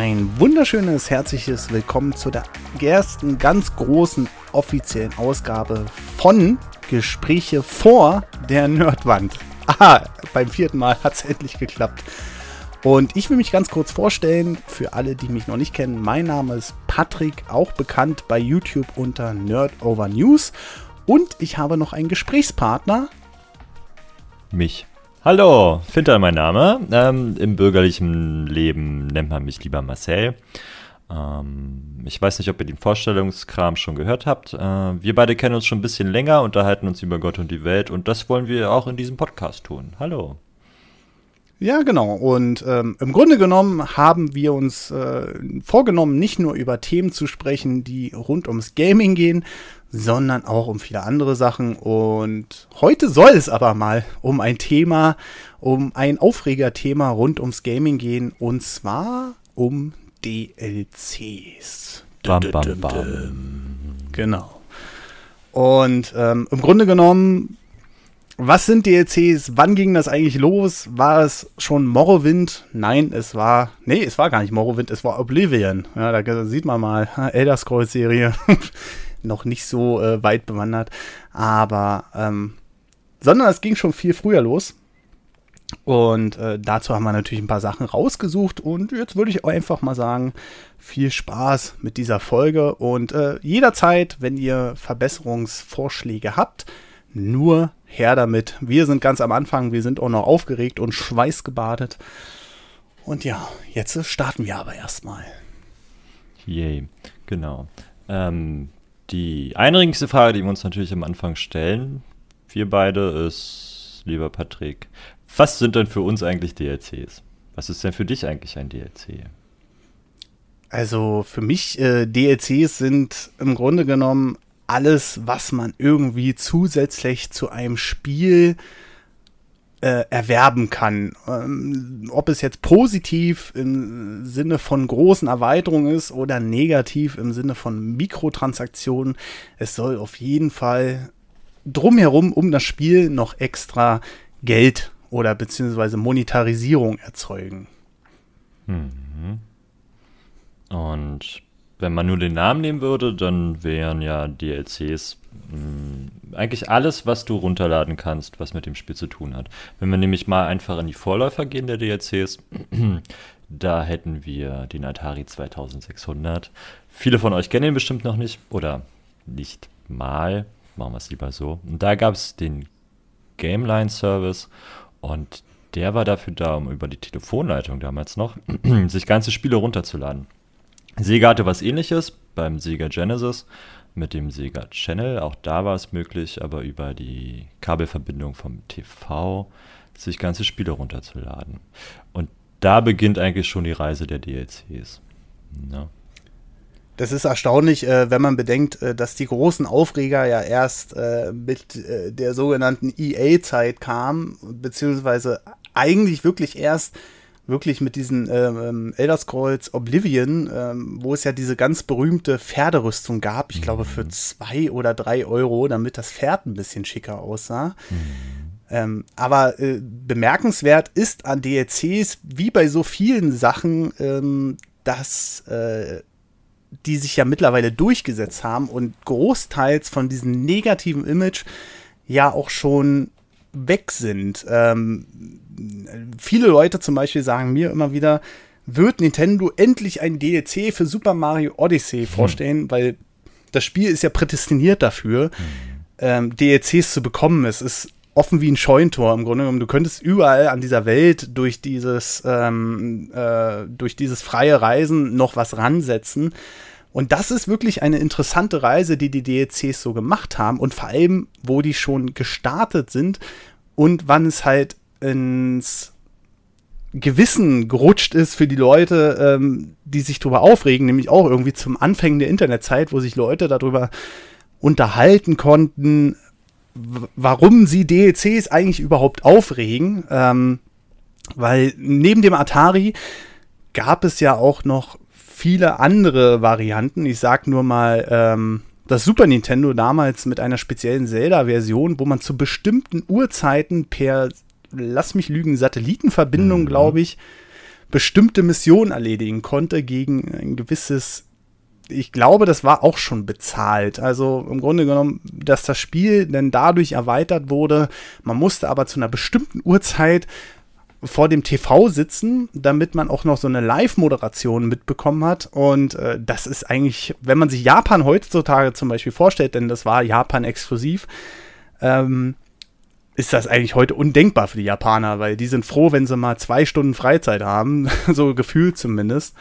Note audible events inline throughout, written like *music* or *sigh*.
Ein wunderschönes, herzliches Willkommen zu der ersten ganz großen offiziellen Ausgabe von Gespräche vor der Nerdwand. Aha, beim vierten Mal hat es *laughs* endlich geklappt. Und ich will mich ganz kurz vorstellen, für alle, die mich noch nicht kennen. Mein Name ist Patrick, auch bekannt bei YouTube unter Nerd Over News. Und ich habe noch einen Gesprächspartner. Mich. Hallo, Finter mein Name. Ähm, Im bürgerlichen Leben nennt man mich lieber Marcel. Ähm, ich weiß nicht, ob ihr den Vorstellungskram schon gehört habt. Äh, wir beide kennen uns schon ein bisschen länger, unterhalten uns über Gott und die Welt und das wollen wir auch in diesem Podcast tun. Hallo. Ja, genau. Und ähm, im Grunde genommen haben wir uns äh, vorgenommen, nicht nur über Themen zu sprechen, die rund ums Gaming gehen, sondern auch um viele andere Sachen. Und heute soll es aber mal um ein Thema, um ein Aufregerthema rund ums Gaming gehen, und zwar um DLCs. Bam, bam, bam. Genau. Und ähm, im Grunde genommen was sind DLCs? Wann ging das eigentlich los? War es schon Morrowind? Nein, es war. Nee, es war gar nicht Morrowind, es war Oblivion. Ja, da sieht man mal, Elder Scrolls-Serie. *laughs* Noch nicht so äh, weit bewandert. Aber, ähm, sondern es ging schon viel früher los. Und äh, dazu haben wir natürlich ein paar Sachen rausgesucht. Und jetzt würde ich einfach mal sagen, viel Spaß mit dieser Folge. Und äh, jederzeit, wenn ihr Verbesserungsvorschläge habt, nur her damit. Wir sind ganz am Anfang, wir sind auch noch aufgeregt und schweißgebadet. Und ja, jetzt starten wir aber erstmal. Yay, genau. Ähm, die einrigendste Frage, die wir uns natürlich am Anfang stellen, wir beide, ist, lieber Patrick, was sind denn für uns eigentlich DLCs? Was ist denn für dich eigentlich ein DLC? Also für mich äh, DLCs sind im Grunde genommen alles, was man irgendwie zusätzlich zu einem Spiel äh, erwerben kann. Ähm, ob es jetzt positiv im Sinne von großen Erweiterungen ist oder negativ im Sinne von Mikrotransaktionen, es soll auf jeden Fall drumherum um das Spiel noch extra Geld oder beziehungsweise Monetarisierung erzeugen. Mhm. Und wenn man nur den Namen nehmen würde, dann wären ja DLCs mh, hm, eigentlich alles, was du runterladen kannst, was mit dem Spiel zu tun hat. Wenn wir nämlich mal einfach in die Vorläufer gehen der DLCs, *clears throat* da hätten wir den Atari 2600. Viele von euch kennen ihn bestimmt noch nicht oder nicht mal. Machen wir es lieber so. Und da gab es den Gameline Service und der war dafür da, um über die Telefonleitung damals noch *clears throat* sich ganze Spiele runterzuladen. Sega hatte was ähnliches beim Sega Genesis mit dem Sega Channel. Auch da war es möglich, aber über die Kabelverbindung vom TV sich ganze Spiele runterzuladen. Und da beginnt eigentlich schon die Reise der DLCs. Ja. Ne? Das ist erstaunlich, äh, wenn man bedenkt, äh, dass die großen Aufreger ja erst äh, mit der sogenannten EA-Zeit kamen, beziehungsweise eigentlich wirklich erst wirklich mit diesen ähm, Elder Scrolls Oblivion, ähm, wo es ja diese ganz berühmte Pferderüstung gab, ich mhm. glaube für zwei oder drei Euro, damit das Pferd ein bisschen schicker aussah. Mhm. Ähm, aber äh, bemerkenswert ist an DLCs, wie bei so vielen Sachen, ähm, dass äh, die sich ja mittlerweile durchgesetzt haben und großteils von diesem negativen Image ja auch schon weg sind. Ähm, viele Leute zum Beispiel sagen mir immer wieder, wird Nintendo endlich ein DLC für Super Mario Odyssey hm. vorstellen, weil das Spiel ist ja prädestiniert dafür, hm. ähm, DLCs zu bekommen. Es ist offen wie ein Scheuntor im Grunde genommen. Du könntest überall an dieser Welt durch dieses, ähm, äh, durch dieses freie Reisen noch was ransetzen. Und das ist wirklich eine interessante Reise, die die DLCs so gemacht haben und vor allem, wo die schon gestartet sind und wann es halt ins Gewissen gerutscht ist für die Leute, ähm, die sich darüber aufregen, nämlich auch irgendwie zum Anfang der Internetzeit, wo sich Leute darüber unterhalten konnten, warum sie DLCs eigentlich überhaupt aufregen. Ähm, weil neben dem Atari gab es ja auch noch viele andere Varianten. Ich sag nur mal ähm, das Super Nintendo damals mit einer speziellen Zelda-Version, wo man zu bestimmten Uhrzeiten per, lass mich lügen, Satellitenverbindung, mhm. glaube ich, bestimmte Mission erledigen konnte gegen ein gewisses ich glaube, das war auch schon bezahlt. Also im Grunde genommen, dass das Spiel dann dadurch erweitert wurde. Man musste aber zu einer bestimmten Uhrzeit vor dem TV sitzen, damit man auch noch so eine Live-Moderation mitbekommen hat. Und äh, das ist eigentlich, wenn man sich Japan heutzutage zum Beispiel vorstellt, denn das war Japan exklusiv, ähm, ist das eigentlich heute undenkbar für die Japaner, weil die sind froh, wenn sie mal zwei Stunden Freizeit haben, *laughs* so gefühlt zumindest.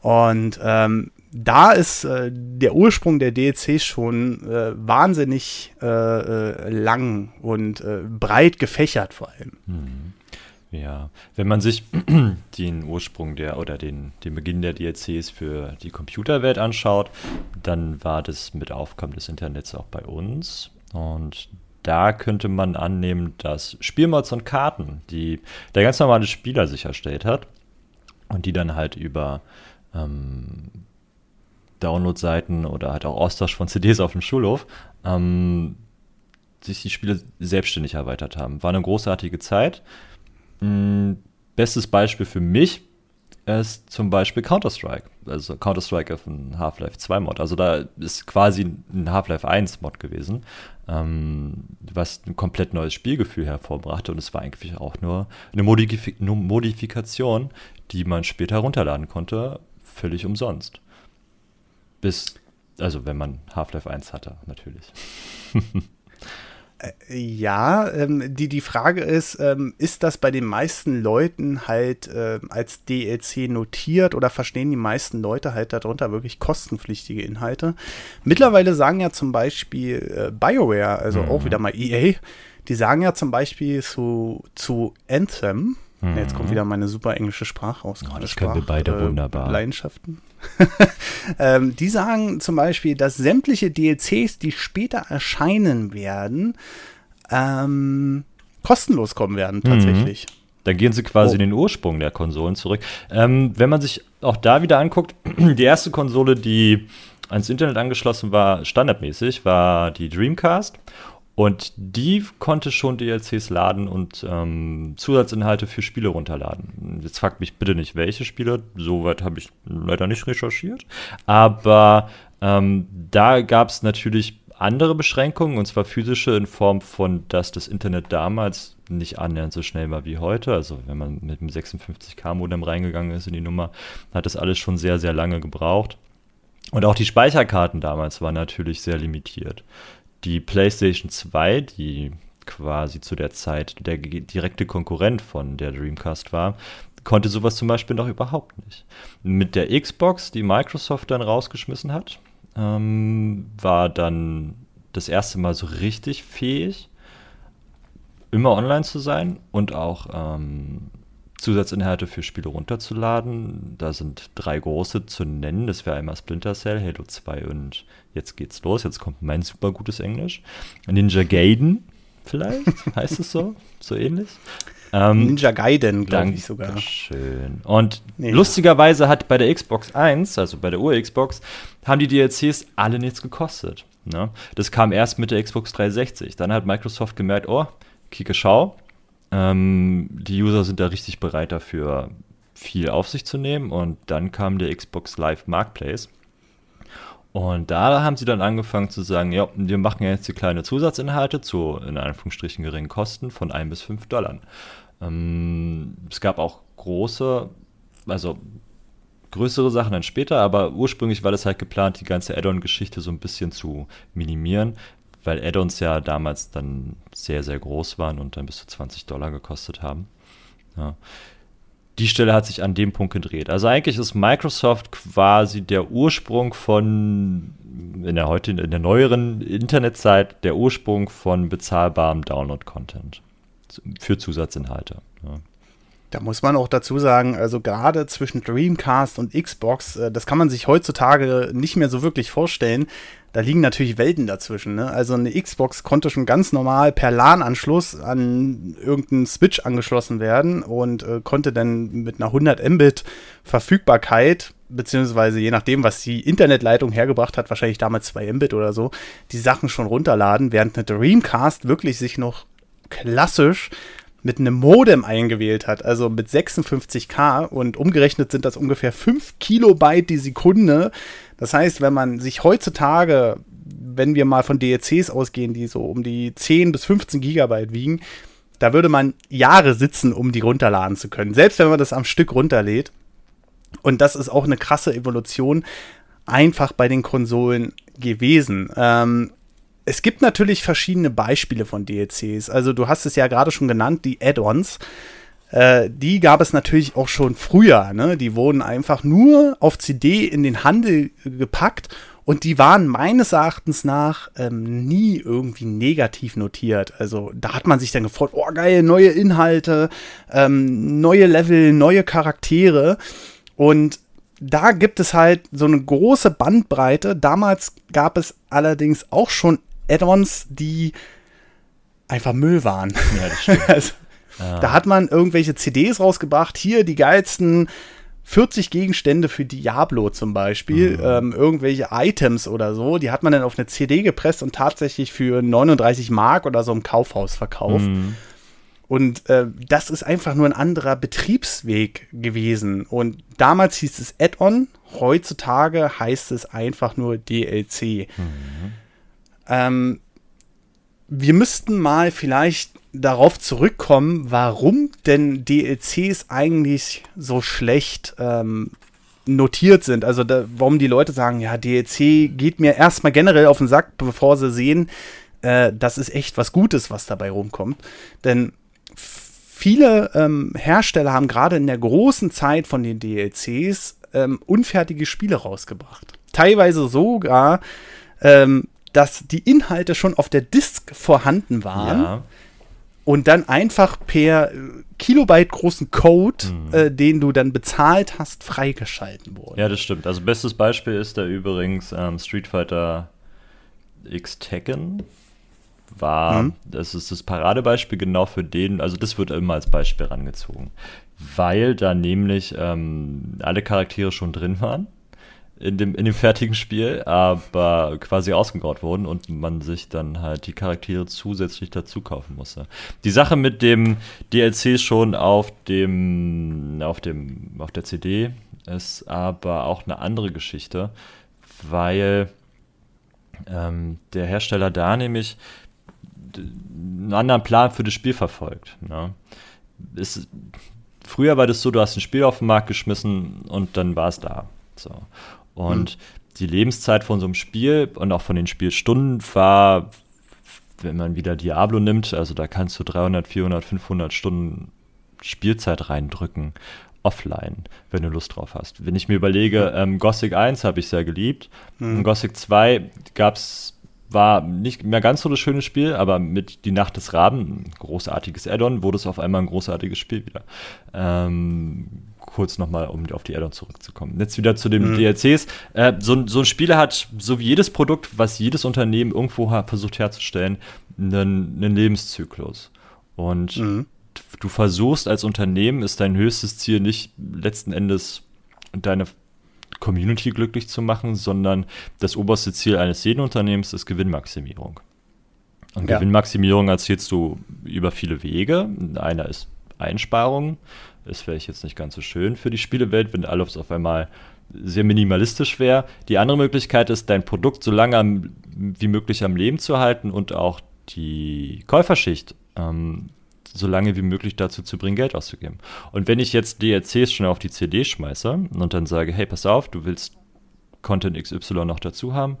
Und ähm, da ist äh, der Ursprung der DLC schon äh, wahnsinnig äh, äh lang und äh, breit gefächert vor allem. Mhm. Ja, wenn man sich *clears throat* den Ursprung der oder den, den Beginn der DLCs für die Computerwelt anschaut, dann war das mit Aufkommen des Internets auch bei uns. Und da könnte man annehmen, dass Spielmods und Karten, die der ganz normale Spieler sich erstellt hat und die dann halt über ähm, Download-Seiten oder halt auch Austausch von CDs auf dem Schulhof ähm, sich die Spiele selbstständig erweitert haben. War eine großartige Zeit. Mhm. Bestes Beispiel für mich ist zum Beispiel Counter-Strike. Also Counter-Strike auf ein Half-Life 2 Mod. Also da ist quasi ein Half-Life 1 Mod gewesen, ähm, was ein komplett neues Spielgefühl hervorbrachte. Und es war eigentlich auch nur eine Modif Modifikation, die man später runterladen konnte, völlig umsonst. Bis, also wenn man Half-Life 1 hatte, natürlich. *laughs* Ja, ähm, die, die Frage ist, ähm, ist das bei den meisten Leuten halt äh, als DLC notiert oder verstehen die meisten Leute halt darunter wirklich kostenpflichtige Inhalte? Mittlerweile sagen ja zum Beispiel äh, BioWare, also mhm. auch wieder mal EA, die sagen ja zum Beispiel zu, zu Anthem, Mhm. Jetzt kommt wieder meine super englische Sprache raus. Oh, das können wir beide äh, wunderbar. Leidenschaften. *laughs* ähm, die sagen zum Beispiel, dass sämtliche DLCs, die später erscheinen werden, ähm, kostenlos kommen werden, mhm. tatsächlich. Mhm. Dann gehen sie quasi oh. in den Ursprung der Konsolen zurück. Ähm, wenn man sich auch da wieder anguckt, *clears throat* die erste Konsole, die ans Internet angeschlossen war, standardmäßig, war die Dreamcast. Und die konnte schon DLCs laden und ähm, Zusatzinhalte für Spiele runterladen. Jetzt fragt mich bitte nicht, welche Spiele. Soweit habe ich leider nicht recherchiert. Aber ähm, da gab es natürlich andere Beschränkungen, und zwar physische in Form von, dass das Internet damals nicht annähernd so schnell war wie heute. Also wenn man mit einem 56K-Modem reingegangen ist in die Nummer, hat das alles schon sehr, sehr lange gebraucht. Und auch die Speicherkarten damals waren natürlich sehr limitiert. Die PlayStation 2, die quasi zu der Zeit der direkte Konkurrent von der Dreamcast war, konnte sowas zum Beispiel noch überhaupt nicht. Mit der Xbox, die Microsoft dann rausgeschmissen hat, ähm, war dann das erste Mal so richtig fähig, immer online zu sein und auch ähm, Zusatzinhalte für Spiele runterzuladen. Da sind drei große zu nennen. Das wäre einmal Splinter Cell, Halo 2 und jetzt geht's los. Jetzt kommt mein super gutes Englisch. Ninja Gaiden vielleicht, *laughs* heißt es so? So ähnlich. Ähm, Ninja Gaiden, glaube ich sogar. Schön. Und nee, lustigerweise hat bei der Xbox 1, also bei der Ur-Xbox, haben die DLCs alle nichts gekostet. Ne? Das kam erst mit der Xbox 360. Dann hat Microsoft gemerkt, oh, Kike Schau, ähm, die User sind da richtig bereit dafür, viel auf sich zu nehmen. Und dann kam der Xbox Live Marketplace. Und da haben sie dann angefangen zu sagen, ja, wir machen jetzt die kleine Zusatzinhalte zu, in Anführungsstrichen, geringen Kosten von 1 bis 5 Dollar. Ähm, es gab auch große, also größere Sachen dann später, aber ursprünglich war das halt geplant, die ganze Add-on-Geschichte so ein bisschen zu minimieren, weil Add-ons ja damals dann sehr, sehr groß waren und dann bis zu 20 Dollar gekostet haben. Ja. Die Stelle hat sich an dem Punkt gedreht. Also eigentlich ist Microsoft quasi der Ursprung von, in der heute, in der neueren Internetzeit, der Ursprung von bezahlbarem Download-Content für Zusatzinhalte. Ja. Da muss man auch dazu sagen, also gerade zwischen Dreamcast und Xbox, äh, das kann man sich heutzutage nicht mehr so wirklich vorstellen. Da liegen natürlich Welten dazwischen. Ne? Also eine Xbox konnte schon ganz normal per LAN-Anschluss an irgendeinen Switch angeschlossen werden und äh, konnte dann mit einer 100 Mbit Verfügbarkeit beziehungsweise je nachdem, was die Internetleitung hergebracht hat, wahrscheinlich damals 2 Mbit oder so, die Sachen schon runterladen, während eine Dreamcast wirklich sich noch klassisch mit einem Modem eingewählt hat, also mit 56k und umgerechnet sind das ungefähr 5 Kilobyte die Sekunde. Das heißt, wenn man sich heutzutage, wenn wir mal von DLCs ausgehen, die so um die 10 bis 15 Gigabyte wiegen, da würde man Jahre sitzen, um die runterladen zu können, selbst wenn man das am Stück runterlädt. Und das ist auch eine krasse Evolution einfach bei den Konsolen gewesen. Ähm, es gibt natürlich verschiedene Beispiele von DLCs. Also du hast es ja gerade schon genannt, die Add-ons. Äh, die gab es natürlich auch schon früher. Ne? Die wurden einfach nur auf CD in den Handel gepackt und die waren meines Erachtens nach ähm, nie irgendwie negativ notiert. Also da hat man sich dann gefreut, oh geil, neue Inhalte, ähm, neue Level, neue Charaktere. Und da gibt es halt so eine große Bandbreite. Damals gab es allerdings auch schon Add-ons, die einfach Müll waren. Ja, das stimmt. *laughs* also, ah. Da hat man irgendwelche CDs rausgebracht. Hier die geilsten 40 Gegenstände für Diablo zum Beispiel, mhm. ähm, irgendwelche Items oder so, die hat man dann auf eine CD gepresst und tatsächlich für 39 Mark oder so im Kaufhaus verkauft. Mhm. Und äh, das ist einfach nur ein anderer Betriebsweg gewesen. Und damals hieß es Add-on, heutzutage heißt es einfach nur DLC. Mhm. Ähm, wir müssten mal vielleicht darauf zurückkommen, warum denn DLCs eigentlich so schlecht ähm, notiert sind. Also da, warum die Leute sagen, ja, DLC geht mir erstmal generell auf den Sack, bevor sie sehen, äh, das ist echt was Gutes, was dabei rumkommt. Denn viele ähm, Hersteller haben gerade in der großen Zeit von den DLCs ähm, unfertige Spiele rausgebracht. Teilweise sogar ähm, dass die Inhalte schon auf der Disk vorhanden waren. Ja. Und dann einfach per äh, Kilobyte großen Code, mhm. äh, den du dann bezahlt hast, freigeschalten wurde. Ja, das stimmt. Also bestes Beispiel ist da übrigens ähm, Street Fighter X Tekken war, mhm. das ist das Paradebeispiel genau für den, also das wird immer als Beispiel rangezogen, weil da nämlich ähm, alle Charaktere schon drin waren in dem, in dem fertigen Spiel, aber quasi ausgegraut wurden und man sich dann halt die Charaktere zusätzlich dazu kaufen musste. Die Sache mit dem DLC schon auf dem, auf dem, auf der CD ist aber auch eine andere Geschichte, weil ähm, der Hersteller da nämlich einen anderen Plan für das Spiel verfolgt. Ne? Ist, früher war das so, du hast ein Spiel auf den Markt geschmissen und dann war es da. So. Und mhm. die Lebenszeit von so einem Spiel und auch von den Spielstunden war, wenn man wieder Diablo nimmt, also da kannst du 300, 400, 500 Stunden Spielzeit reindrücken, offline, wenn du Lust drauf hast. Wenn ich mir überlege, ähm, Gothic 1 habe ich sehr geliebt, mhm. Gothic 2 gab's war nicht mehr ganz so das schöne Spiel, aber mit Die Nacht des Raben, ein großartiges Add-on, wurde es auf einmal ein großartiges Spiel wieder. Ähm, kurz nochmal, um auf die Addon zurückzukommen. Jetzt wieder zu den mhm. DLCs. Äh, so, so ein Spiel hat, so wie jedes Produkt, was jedes Unternehmen irgendwo versucht herzustellen, einen, einen Lebenszyklus. Und mhm. du versuchst als Unternehmen, ist dein höchstes Ziel nicht letzten Endes deine Community glücklich zu machen, sondern das oberste Ziel eines jeden Unternehmens ist Gewinnmaximierung. Und ja. Gewinnmaximierung erzählst du über viele Wege. Einer ist Einsparung, ist vielleicht jetzt nicht ganz so schön für die Spielewelt, wenn alles auf einmal sehr minimalistisch wäre. Die andere Möglichkeit ist, dein Produkt so lange wie möglich am Leben zu halten und auch die Käuferschicht ähm, so lange wie möglich dazu zu bringen, Geld auszugeben. Und wenn ich jetzt DLCs schon auf die CD schmeiße und dann sage, hey, pass auf, du willst Content XY noch dazu haben,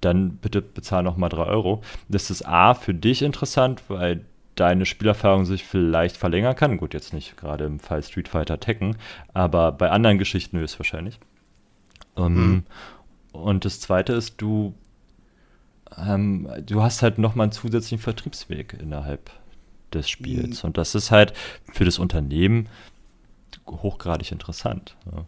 dann bitte bezahl noch mal 3 Euro. Das ist A für dich interessant, weil deine Spielerfahrung sich vielleicht verlängern kann. Gut, jetzt nicht gerade im Fall Street Fighter Tekken, aber bei anderen Geschichten höchstwahrscheinlich. Um, mhm. Und das zweite ist, du, ähm, du hast halt nochmal einen zusätzlichen Vertriebsweg innerhalb des Spiels. Mhm. Und das ist halt für das Unternehmen hochgradig interessant. Ja.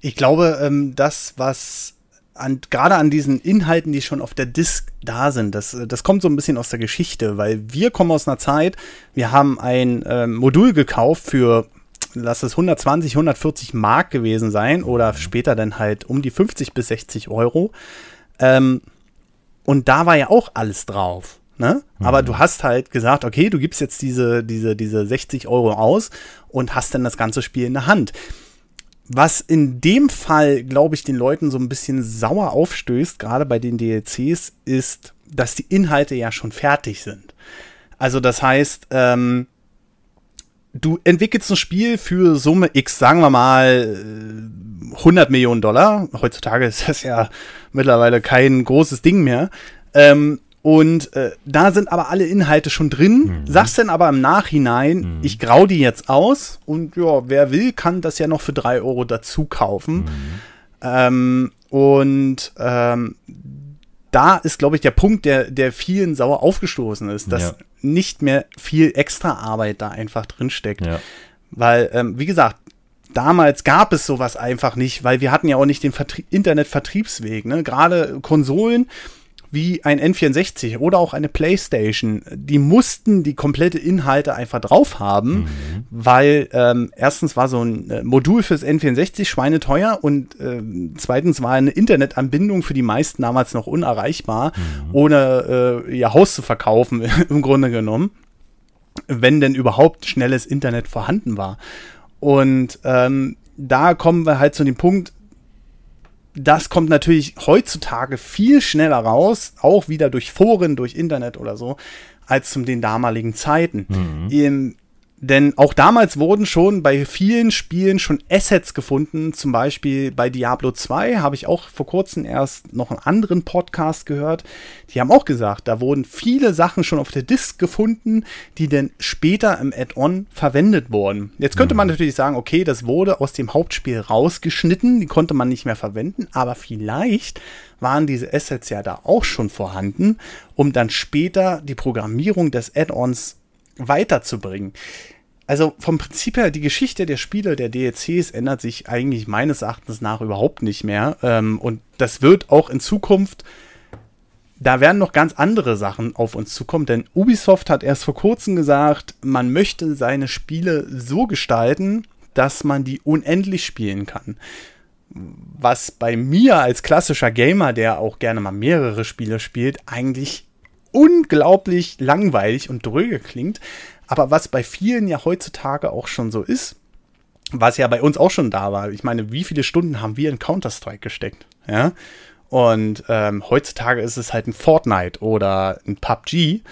Ich glaube, ähm, das, was an, gerade an diesen Inhalten, die schon auf der Disk da sind, das, das kommt so ein bisschen aus der Geschichte, weil wir kommen aus einer Zeit, wir haben ein ähm, Modul gekauft für, lass es 120, 140 Mark gewesen sein oder später dann halt um die 50 bis 60 Euro. Ähm, und da war ja auch alles drauf. Ne? Mhm. Aber du hast halt gesagt, okay, du gibst jetzt diese, diese, diese 60 Euro aus und hast dann das ganze Spiel in der Hand. Was in dem Fall, glaube ich, den Leuten so ein bisschen sauer aufstößt, gerade bei den DLCs, ist, dass die Inhalte ja schon fertig sind. Also das heißt, ähm, du entwickelst ein Spiel für Summe X, sagen wir mal 100 Millionen Dollar. Heutzutage ist das ja mittlerweile kein großes Ding mehr. Ähm, und äh, da sind aber alle Inhalte schon drin. Mhm. Sagst dann aber im Nachhinein, mhm. ich grau die jetzt aus und ja, wer will, kann das ja noch für drei Euro dazu kaufen. Mhm. Ähm, und ähm, da ist, glaube ich, der Punkt, der, der vielen sauer aufgestoßen ist, dass ja. nicht mehr viel extra Arbeit da einfach drinsteckt. Ja. Weil, ähm, wie gesagt, damals gab es sowas einfach nicht, weil wir hatten ja auch nicht den Vertrie Internetvertriebsweg. Ne? Gerade Konsolen wie ein N64 oder auch eine PlayStation, die mussten die komplette Inhalte einfach drauf haben, mhm. weil ähm, erstens war so ein äh, Modul fürs N64 schweineteuer und äh, zweitens war eine Internetanbindung für die meisten damals noch unerreichbar, mhm. ohne äh, ihr Haus zu verkaufen *laughs* im Grunde genommen, wenn denn überhaupt schnelles Internet vorhanden war. Und ähm, da kommen wir halt zu dem Punkt, das kommt natürlich heutzutage viel schneller raus, auch wieder durch Foren, durch Internet oder so, als zu den damaligen Zeiten. Mhm. Im, denn auch damals wurden schon bei vielen Spielen schon Assets gefunden. Zum Beispiel bei Diablo 2 habe ich auch vor kurzem erst noch einen anderen Podcast gehört. Die haben auch gesagt, da wurden viele Sachen schon auf der Disk gefunden, die dann später im Add-on verwendet wurden. Jetzt könnte man mhm. natürlich sagen, okay, das wurde aus dem Hauptspiel rausgeschnitten, die konnte man nicht mehr verwenden, aber vielleicht waren diese Assets ja da auch schon vorhanden, um dann später die Programmierung des Add-ons weiterzubringen also vom Prinzip her, die Geschichte der Spiele, der DLCs ändert sich eigentlich meines Erachtens nach überhaupt nicht mehr. Ähm, und das wird auch in Zukunft, da werden noch ganz andere Sachen auf uns zukommen, denn Ubisoft hat erst vor kurzem gesagt, man möchte seine Spiele so gestalten, dass man die unendlich spielen kann. Was bei mir als klassischer Gamer, der auch gerne mal mehrere Spiele spielt, eigentlich unglaublich langweilig und dröge klingt. Aber was bei vielen ja heutzutage auch schon so ist, was ja bei uns auch schon da war. Ich meine, wie viele Stunden haben wir in Counter-Strike gesteckt? Ja. Und ähm, heutzutage ist es halt ein Fortnite oder ein PUBG,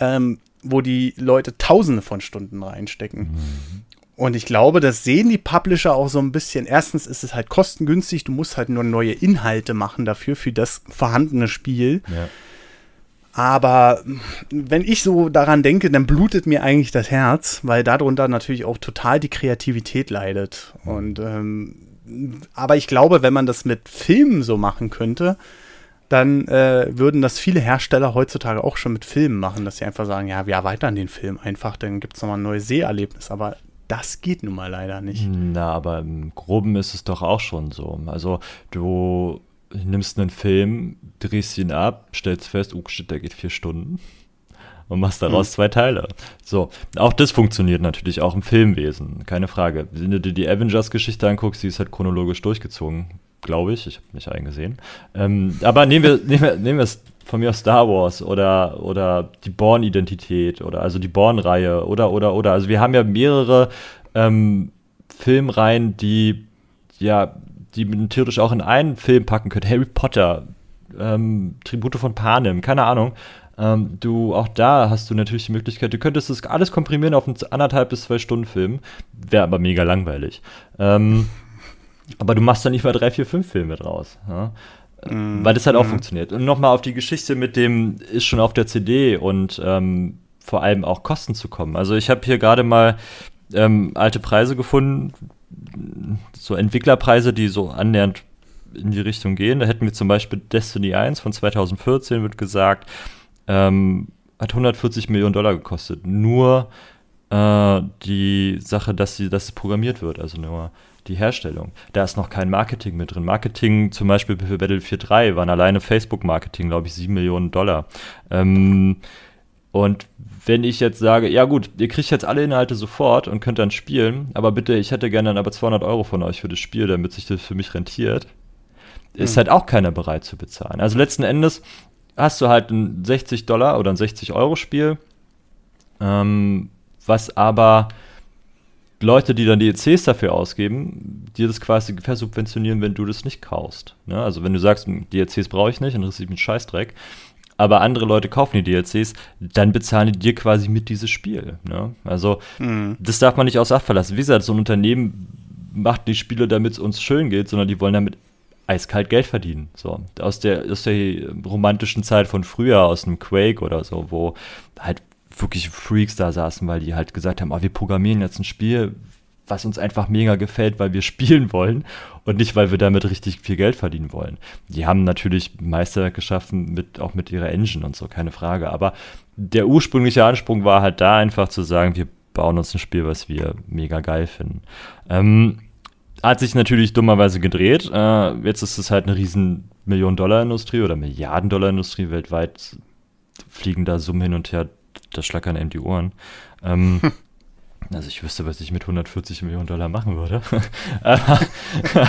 ähm, wo die Leute Tausende von Stunden reinstecken. Mhm. Und ich glaube, das sehen die Publisher auch so ein bisschen. Erstens ist es halt kostengünstig, du musst halt nur neue Inhalte machen dafür, für das vorhandene Spiel. Ja. Aber wenn ich so daran denke, dann blutet mir eigentlich das Herz, weil darunter natürlich auch total die Kreativität leidet. Und ähm, aber ich glaube, wenn man das mit Filmen so machen könnte, dann äh, würden das viele Hersteller heutzutage auch schon mit Filmen machen, dass sie einfach sagen, ja, wir erweitern den Film einfach, dann gibt es nochmal ein neues Seherlebnis. Aber das geht nun mal leider nicht. Na, aber im Groben ist es doch auch schon so. Also du nimmst einen Film, drehst ihn ab, stellst fest, oh shit, der geht vier Stunden und machst daraus mhm. zwei Teile. So, auch das funktioniert natürlich auch im Filmwesen, keine Frage. Wenn du dir die Avengers-Geschichte anguckst, die ist halt chronologisch durchgezogen, glaube ich. Ich habe nicht eingesehen. Ähm, aber nehmen wir, nehmen wir, nehmen wir es von mir aus Star Wars oder, oder die Born-Identität oder also die Born-Reihe oder, oder, oder. Also wir haben ja mehrere ähm, Filmreihen, die ja die man theoretisch auch in einen Film packen könnte. Harry Potter, ähm, Tribute von Panem, keine Ahnung. Ähm, du, auch da hast du natürlich die Möglichkeit, du könntest das alles komprimieren auf einen anderthalb bis zwei Stunden Film. Wäre aber mega langweilig. Ähm, *laughs* aber du machst dann nicht mal drei, vier, fünf Filme draus. Ja? Mm, Weil das halt mm. auch funktioniert. Und nochmal auf die Geschichte mit dem, ist schon auf der CD und ähm, vor allem auch Kosten zu kommen. Also ich habe hier gerade mal ähm, alte Preise gefunden, so Entwicklerpreise, die so annähernd in die Richtung gehen. Da hätten wir zum Beispiel Destiny 1 von 2014, wird gesagt, ähm, hat 140 Millionen Dollar gekostet. Nur äh, die Sache, dass, sie, dass es programmiert wird, also nur die Herstellung. Da ist noch kein Marketing mit drin. Marketing zum Beispiel für Battlefield 3 waren alleine Facebook-Marketing, glaube ich, 7 Millionen Dollar. Ähm, und wenn ich jetzt sage, ja gut, ihr kriegt jetzt alle Inhalte sofort und könnt dann spielen, aber bitte, ich hätte gerne dann aber 200 Euro von euch für das Spiel, damit sich das für mich rentiert, ist hm. halt auch keiner bereit zu bezahlen. Also letzten Endes hast du halt ein 60 Dollar oder ein 60 Euro Spiel, ähm, was aber Leute, die dann die ECs dafür ausgeben, dir das quasi versubventionieren, wenn du das nicht kaufst. Ne? Also wenn du sagst, die ECs brauche ich nicht, interessiert mich ein Scheißdreck, aber andere Leute kaufen die DLCs, dann bezahlen die dir quasi mit dieses Spiel. Ne? Also mhm. das darf man nicht außer Acht verlassen. Wie gesagt, so ein Unternehmen macht die Spiele, damit es uns schön geht, sondern die wollen damit eiskalt Geld verdienen. So aus der aus der romantischen Zeit von früher, aus einem Quake oder so, wo halt wirklich Freaks da saßen, weil die halt gesagt haben, oh, wir programmieren jetzt ein Spiel, was uns einfach mega gefällt, weil wir *laughs* spielen wollen und nicht, weil wir damit richtig viel Geld verdienen wollen. Die haben natürlich Meisterwerk geschaffen, mit, auch mit ihrer Engine und so, keine Frage. Aber der ursprüngliche Ansprung war halt da einfach zu sagen, wir bauen uns ein Spiel, was wir mega geil finden. Ähm, hat sich natürlich dummerweise gedreht. Äh, jetzt ist es halt eine riesen Millionen-Dollar-Industrie oder Milliarden-Dollar-Industrie weltweit. Fliegen da Summen hin und her, da schlackern eben die Ohren. Ähm, *laughs* Also ich wüsste, was ich mit 140 Millionen Dollar machen würde. *laughs* *laughs*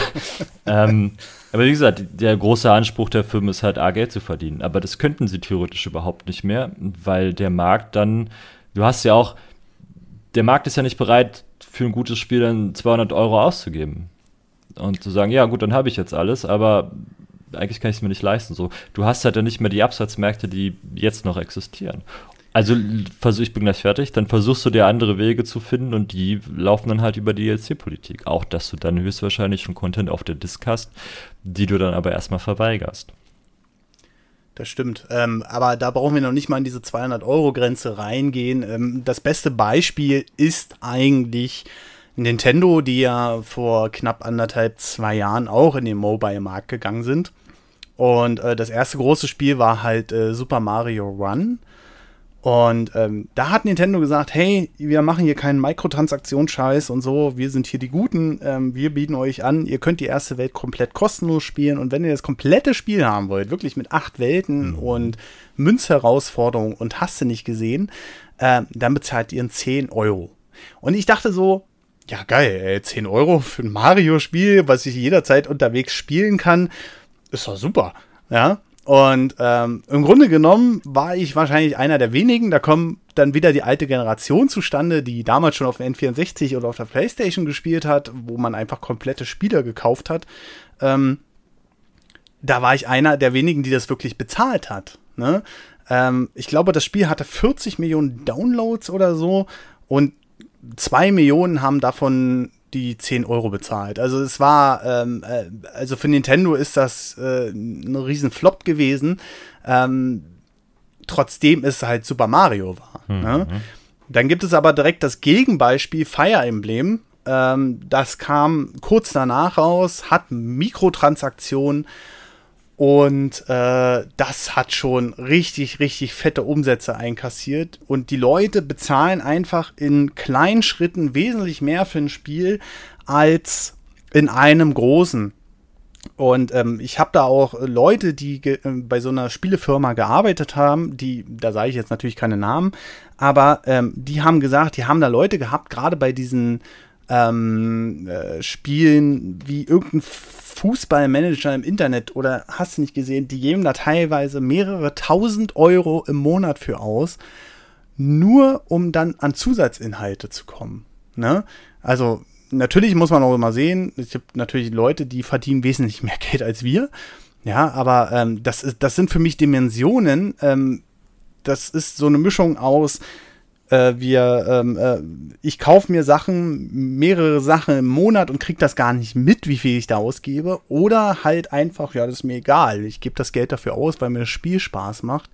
ähm, aber wie gesagt, der große Anspruch der Firmen ist halt, A, Geld zu verdienen. Aber das könnten sie theoretisch überhaupt nicht mehr, weil der Markt dann, du hast ja auch, der Markt ist ja nicht bereit, für ein gutes Spiel dann 200 Euro auszugeben. Und zu sagen, ja gut, dann habe ich jetzt alles, aber eigentlich kann ich es mir nicht leisten. So, du hast halt dann nicht mehr die Absatzmärkte, die jetzt noch existieren. Also ich bin gleich fertig, dann versuchst du dir andere Wege zu finden und die laufen dann halt über die DLC-Politik. Auch, dass du dann höchstwahrscheinlich schon Content auf der Disk hast, die du dann aber erstmal verweigerst. Das stimmt. Ähm, aber da brauchen wir noch nicht mal in diese 200-Euro-Grenze reingehen. Ähm, das beste Beispiel ist eigentlich Nintendo, die ja vor knapp anderthalb, zwei Jahren auch in den Mobile-Markt gegangen sind. Und äh, das erste große Spiel war halt äh, Super Mario Run. Und ähm, da hat Nintendo gesagt, hey, wir machen hier keinen Mikrotransaktionsscheiß und so, wir sind hier die Guten, ähm, wir bieten euch an, ihr könnt die erste Welt komplett kostenlos spielen und wenn ihr das komplette Spiel haben wollt, wirklich mit acht Welten mhm. und Münzherausforderungen und hast du nicht gesehen, äh, dann bezahlt ihr 10 Euro. Und ich dachte so, ja geil, ey, 10 Euro für ein Mario-Spiel, was ich jederzeit unterwegs spielen kann, ist doch super. Ja, und ähm, im Grunde genommen war ich wahrscheinlich einer der wenigen. Da kommt dann wieder die alte Generation zustande, die damals schon auf dem N64 oder auf der PlayStation gespielt hat, wo man einfach komplette Spieler gekauft hat. Ähm, da war ich einer der wenigen, die das wirklich bezahlt hat. Ne? Ähm, ich glaube, das Spiel hatte 40 Millionen Downloads oder so und zwei Millionen haben davon die 10 Euro bezahlt. Also es war, ähm, äh, also für Nintendo ist das äh, ein riesen Flop gewesen. Ähm, trotzdem es halt Super Mario war. Mhm. Ne? Dann gibt es aber direkt das Gegenbeispiel Fire Emblem. Ähm, das kam kurz danach raus, hat Mikrotransaktionen und äh, das hat schon richtig, richtig fette Umsätze einkassiert. Und die Leute bezahlen einfach in kleinen Schritten wesentlich mehr für ein Spiel als in einem großen. Und ähm, ich habe da auch Leute, die äh, bei so einer Spielefirma gearbeitet haben, die, da sage ich jetzt natürlich keine Namen, aber ähm, die haben gesagt, die haben da Leute gehabt, gerade bei diesen ähm, äh, Spielen wie irgendein Fußballmanager im Internet oder hast du nicht gesehen, die geben da teilweise mehrere tausend Euro im Monat für aus, nur um dann an Zusatzinhalte zu kommen. Ne? Also natürlich muss man auch immer sehen, es gibt natürlich Leute, die verdienen wesentlich mehr *laughs* Geld als wir. Ja, aber ähm, das, ist, das sind für mich Dimensionen. Ähm, das ist so eine Mischung aus, äh, wir, ähm, äh, ich kaufe mir Sachen, mehrere Sachen im Monat und kriege das gar nicht mit, wie viel ich da ausgebe. Oder halt einfach, ja, das ist mir egal. Ich gebe das Geld dafür aus, weil mir das Spiel Spaß macht.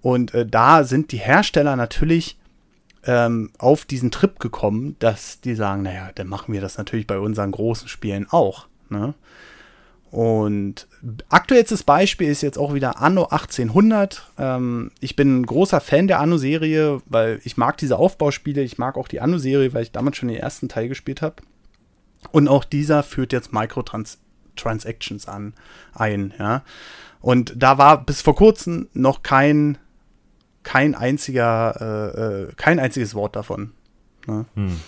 Und äh, da sind die Hersteller natürlich ähm, auf diesen Trip gekommen, dass die sagen, naja, dann machen wir das natürlich bei unseren großen Spielen auch. Ne? Und aktuellstes Beispiel ist jetzt auch wieder Anno 1800. Ähm, ich bin ein großer Fan der Anno-Serie, weil ich mag diese Aufbauspiele. Ich mag auch die Anno-Serie, weil ich damals schon den ersten Teil gespielt habe. Und auch dieser führt jetzt Microtransactions an ein. Ja. Und da war bis vor kurzem noch kein kein einziger äh, äh kein einziges Wort davon. Ne? Hm.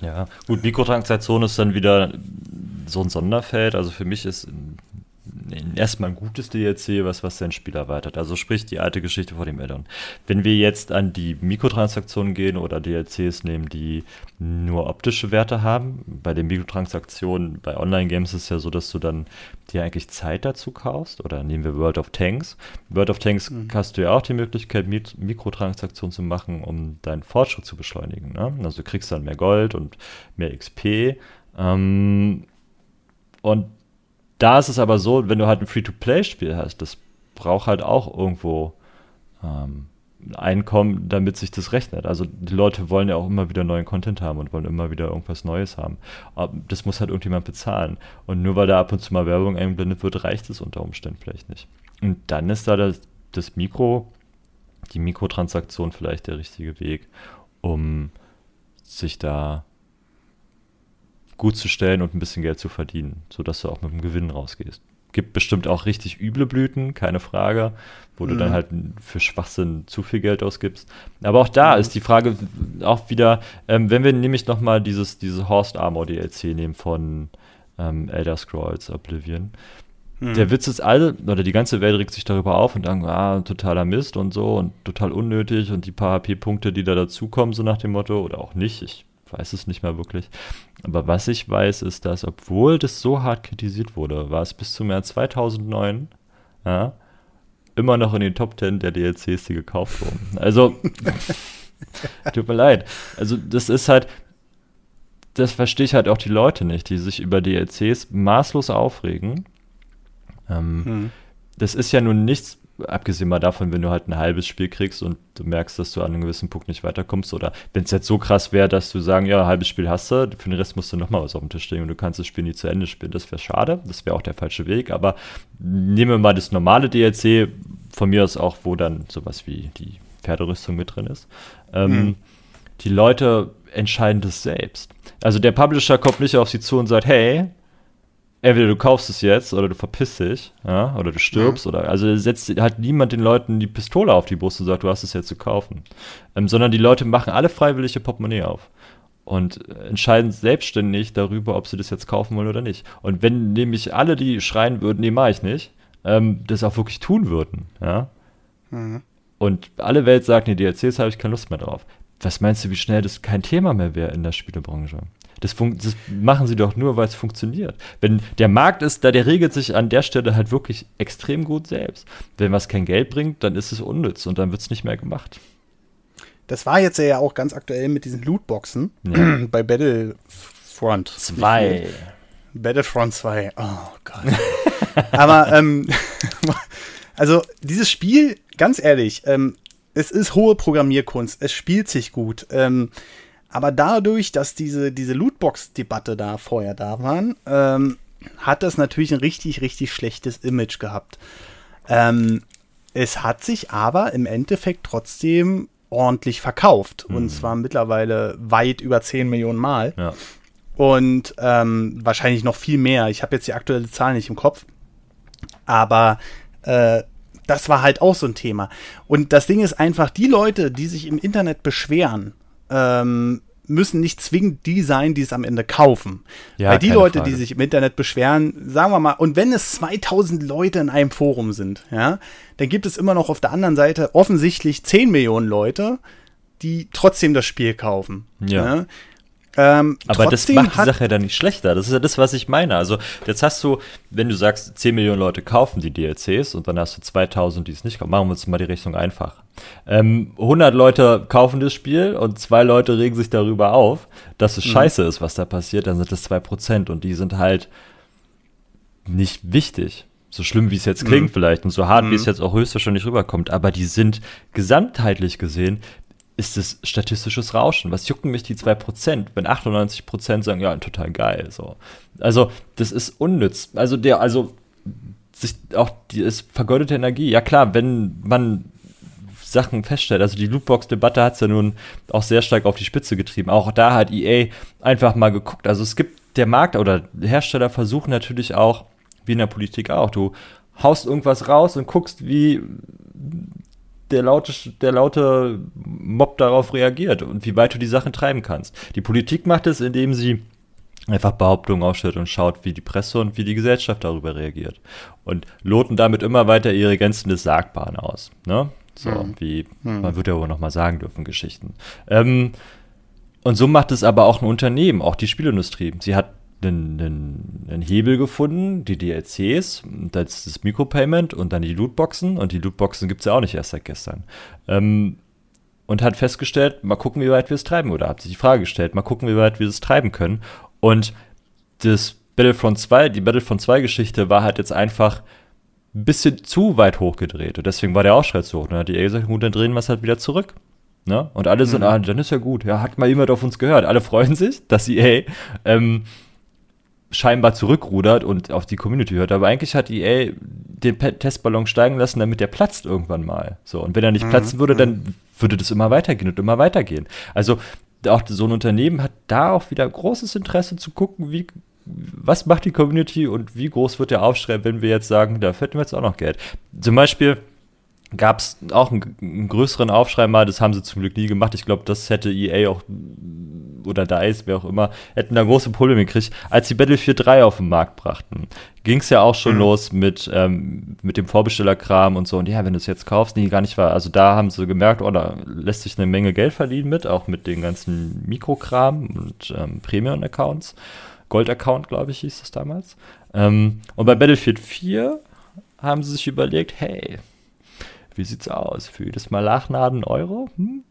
Ja, gut, Mikrotransaktion ist dann wieder so ein Sonderfeld. Also für mich ist erstmal ein gutes DLC, was, was sein Spiel erweitert. Also sprich die alte Geschichte vor dem Addon. Wenn wir jetzt an die Mikrotransaktionen gehen oder DLCs nehmen, die nur optische Werte haben, bei den Mikrotransaktionen, bei Online-Games ist es ja so, dass du dann dir eigentlich Zeit dazu kaufst. Oder nehmen wir World of Tanks. World of Tanks mhm. hast du ja auch die Möglichkeit, Mikrotransaktionen zu machen, um deinen Fortschritt zu beschleunigen. Ne? Also du kriegst dann mehr Gold und mehr XP. Ähm, und da ist es aber so, wenn du halt ein Free-to-Play-Spiel hast, das braucht halt auch irgendwo ähm, Einkommen, damit sich das rechnet. Also die Leute wollen ja auch immer wieder neuen Content haben und wollen immer wieder irgendwas Neues haben. Aber das muss halt irgendjemand bezahlen. Und nur weil da ab und zu mal Werbung eingeblendet wird, reicht es unter Umständen vielleicht nicht. Und dann ist da das, das Mikro, die Mikrotransaktion vielleicht der richtige Weg, um sich da gut zu stellen und ein bisschen Geld zu verdienen, sodass du auch mit einem Gewinn rausgehst. Gibt bestimmt auch richtig üble Blüten, keine Frage, wo mhm. du dann mhm. halt für Schwachsinn zu viel Geld ausgibst. Aber auch da mhm. ist die Frage auch wieder, ähm, wenn wir nämlich nochmal dieses, diese Horst Armor DLC nehmen von ähm, Elder Scrolls Oblivion, hm. Der Witz ist, alle, oder die ganze Welt regt sich darüber auf und sagen, ah, totaler Mist und so und total unnötig und die paar HP-Punkte, die da dazukommen, so nach dem Motto, oder auch nicht, ich weiß es nicht mehr wirklich. Aber was ich weiß, ist, dass, obwohl das so hart kritisiert wurde, war es bis zum Jahr 2009 ja, immer noch in den Top 10 der DLCs, die gekauft wurden. Also, *laughs* tut mir leid. Also, das ist halt, das verstehe ich halt auch die Leute nicht, die sich über DLCs maßlos aufregen. Ähm, hm. Das ist ja nun nichts, abgesehen mal davon, wenn du halt ein halbes Spiel kriegst und du merkst, dass du an einem gewissen Punkt nicht weiterkommst, oder wenn es jetzt so krass wäre, dass du sagen, ja, ein halbes Spiel hast du, für den Rest musst du nochmal was auf dem Tisch stehen und du kannst das Spiel nie zu Ende spielen. Das wäre schade, das wäre auch der falsche Weg, aber nehmen wir mal das normale DLC, von mir aus auch, wo dann sowas wie die Pferderüstung mit drin ist. Ähm, hm. Die Leute entscheiden das selbst. Also der Publisher kommt nicht auf sie zu und sagt, hey, entweder du kaufst es jetzt oder du verpisst dich, ja, oder du stirbst, ja. oder also setzt halt niemand den Leuten die Pistole auf die Brust und sagt, du hast es jetzt zu kaufen. Ähm, sondern die Leute machen alle freiwillige Portemonnaie auf und entscheiden selbstständig darüber, ob sie das jetzt kaufen wollen oder nicht. Und wenn nämlich alle, die schreien würden, nee, mach ich nicht, ähm, das auch wirklich tun würden, ja. Mhm. Und alle Welt sagt, nee, DLCs habe ich keine Lust mehr drauf. Was meinst du, wie schnell das kein Thema mehr wäre in der Spielebranche? Das, das, machen sie doch nur, weil es funktioniert. Wenn der Markt ist, da der regelt sich an der Stelle halt wirklich extrem gut selbst. Wenn was kein Geld bringt, dann ist es unnütz und dann wird es nicht mehr gemacht. Das war jetzt ja auch ganz aktuell mit diesen Lootboxen ja. *clears throat* bei Battlefront 2. Battlefront 2. Oh Gott. *laughs* Aber ähm, *laughs* also dieses Spiel, ganz ehrlich, ähm, es ist hohe Programmierkunst. Es spielt sich gut. Ähm, aber dadurch, dass diese, diese Lootbox-Debatte da vorher da waren, ähm, hat das natürlich ein richtig, richtig schlechtes Image gehabt. Ähm, es hat sich aber im Endeffekt trotzdem ordentlich verkauft. Mhm. Und zwar mittlerweile weit über 10 Millionen Mal. Ja. Und ähm, wahrscheinlich noch viel mehr. Ich habe jetzt die aktuelle Zahl nicht im Kopf. Aber äh, das war halt auch so ein Thema. Und das Ding ist einfach, die Leute, die sich im Internet beschweren, ähm, müssen nicht zwingend die sein, die es am Ende kaufen. Ja, Weil die Leute, Frage. die sich im Internet beschweren, sagen wir mal, und wenn es 2000 Leute in einem Forum sind, ja, dann gibt es immer noch auf der anderen Seite offensichtlich 10 Millionen Leute, die trotzdem das Spiel kaufen. Ja. ja? Ähm, Aber das macht die Sache ja dann nicht schlechter. Das ist ja das, was ich meine. Also, jetzt hast du, wenn du sagst, 10 Millionen Leute kaufen die DLCs und dann hast du 2000, die es nicht kaufen, machen wir uns mal die Rechnung einfach. Ähm, 100 Leute kaufen das Spiel und zwei Leute regen sich darüber auf, dass es mhm. scheiße ist, was da passiert, dann sind das 2% und die sind halt nicht wichtig. So schlimm, wie es jetzt klingt mhm. vielleicht und so hart, mhm. wie es mhm. jetzt auch höchstwahrscheinlich rüberkommt, aber die sind gesamtheitlich gesehen ist es statistisches Rauschen. Was jucken mich die 2%, wenn 98% sagen, ja, total geil. So. Also, das ist unnütz. Also, der, also, sich auch die ist vergeudete Energie. Ja, klar, wenn man Sachen feststellt. Also die Lootbox-Debatte hat es ja nun auch sehr stark auf die Spitze getrieben. Auch da hat EA einfach mal geguckt. Also es gibt der Markt oder Hersteller versuchen natürlich auch, wie in der Politik auch, du haust irgendwas raus und guckst, wie der laute, der laute Mob darauf reagiert und wie weit du die Sachen treiben kannst. Die Politik macht es, indem sie einfach Behauptungen aufstellt und schaut, wie die Presse und wie die Gesellschaft darüber reagiert. Und loten damit immer weiter ihre Grenzen des Sagbaren aus. Ne? So, hm. wie, hm. man würde ja wohl nochmal sagen dürfen, Geschichten. Ähm, und so macht es aber auch ein Unternehmen, auch die Spielindustrie. Sie hat einen, einen, einen Hebel gefunden, die DLCs, das, das Micropayment und dann die Lootboxen. Und die Lootboxen gibt es ja auch nicht erst seit gestern. Ähm, und hat festgestellt, mal gucken, wie weit wir es treiben. Oder hat sich die Frage gestellt, mal gucken, wie weit wir es treiben können. Und das Battlefront 2, die Battlefront 2 Geschichte war halt jetzt einfach ein bisschen zu weit hochgedreht. Und deswegen war der Aufschrei zu hoch. Und dann hat die EA gesagt, gut, dann drehen wir es halt wieder zurück. Ne? Und alle sind, mhm. ah, dann ist ja gut. Ja, hat mal jemand auf uns gehört. Alle freuen sich, dass EA ähm, scheinbar zurückrudert und auf die Community hört. Aber eigentlich hat EA den Testballon steigen lassen, damit der platzt irgendwann mal. So, und wenn er nicht mhm. platzen würde, dann mhm. würde das immer weitergehen und immer weitergehen. Also auch so ein Unternehmen hat da auch wieder großes Interesse zu gucken, wie was macht die Community und wie groß wird der Aufschrei, wenn wir jetzt sagen, da fällt wir jetzt auch noch Geld. Zum Beispiel gab es auch einen, einen, größeren Aufschrei mal, das haben sie zum Glück nie gemacht. Ich glaube, das hätte EA auch oder DICE, wer auch immer, hätten da große Probleme gekriegt. Als sie Battlefield 3 auf den Markt brachten, ging es ja auch schon mhm. los mit, ähm, mit dem Vorbestellerkram und so. Und ja, wenn du es jetzt kaufst, nee, gar nicht wahr. Also da haben sie gemerkt, oh, da lässt sich eine Menge Geld verdienen mit, auch mit den ganzen Mikrokram und ähm, Premium-Accounts. Gold-Account, glaube ich, hieß das damals. Ähm, und bei Battlefield 4 haben sie sich überlegt, hey, wie sieht's aus? Für jedes Mal Lachnaden Euro? Hm?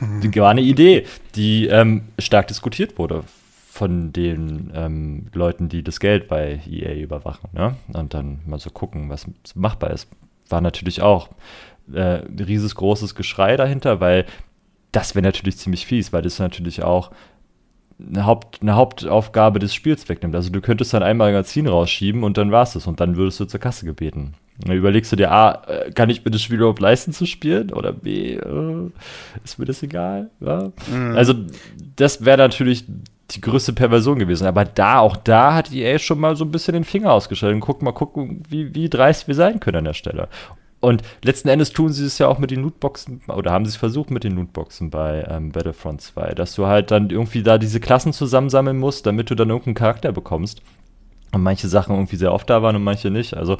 Die war eine Idee, die ähm, stark diskutiert wurde von den ähm, Leuten, die das Geld bei EA überwachen. Ne? Und dann mal so gucken, was machbar ist. War natürlich auch äh, ein rieses großes Geschrei dahinter, weil das wäre natürlich ziemlich fies, weil das natürlich auch eine, Haupt, eine Hauptaufgabe des Spiels wegnimmt. Also du könntest dann einmal Magazin rausschieben und dann war es das und dann würdest du zur Kasse gebeten. Dann überlegst du dir, A, äh, kann ich mir das Spiel überhaupt leisten zu spielen? Oder B, äh, ist mir das egal? Ja? Mhm. Also, das wäre natürlich die größte Perversion gewesen. Aber da, auch da hat EA schon mal so ein bisschen den Finger ausgestellt und guck mal gucken, wie, wie dreist wir sein können an der Stelle. Und letzten Endes tun sie es ja auch mit den Lootboxen, oder haben sie es versucht mit den Lootboxen bei ähm, Battlefront 2, dass du halt dann irgendwie da diese Klassen zusammensammeln musst, damit du dann irgendeinen Charakter bekommst. Und manche Sachen irgendwie sehr oft da waren und manche nicht. Also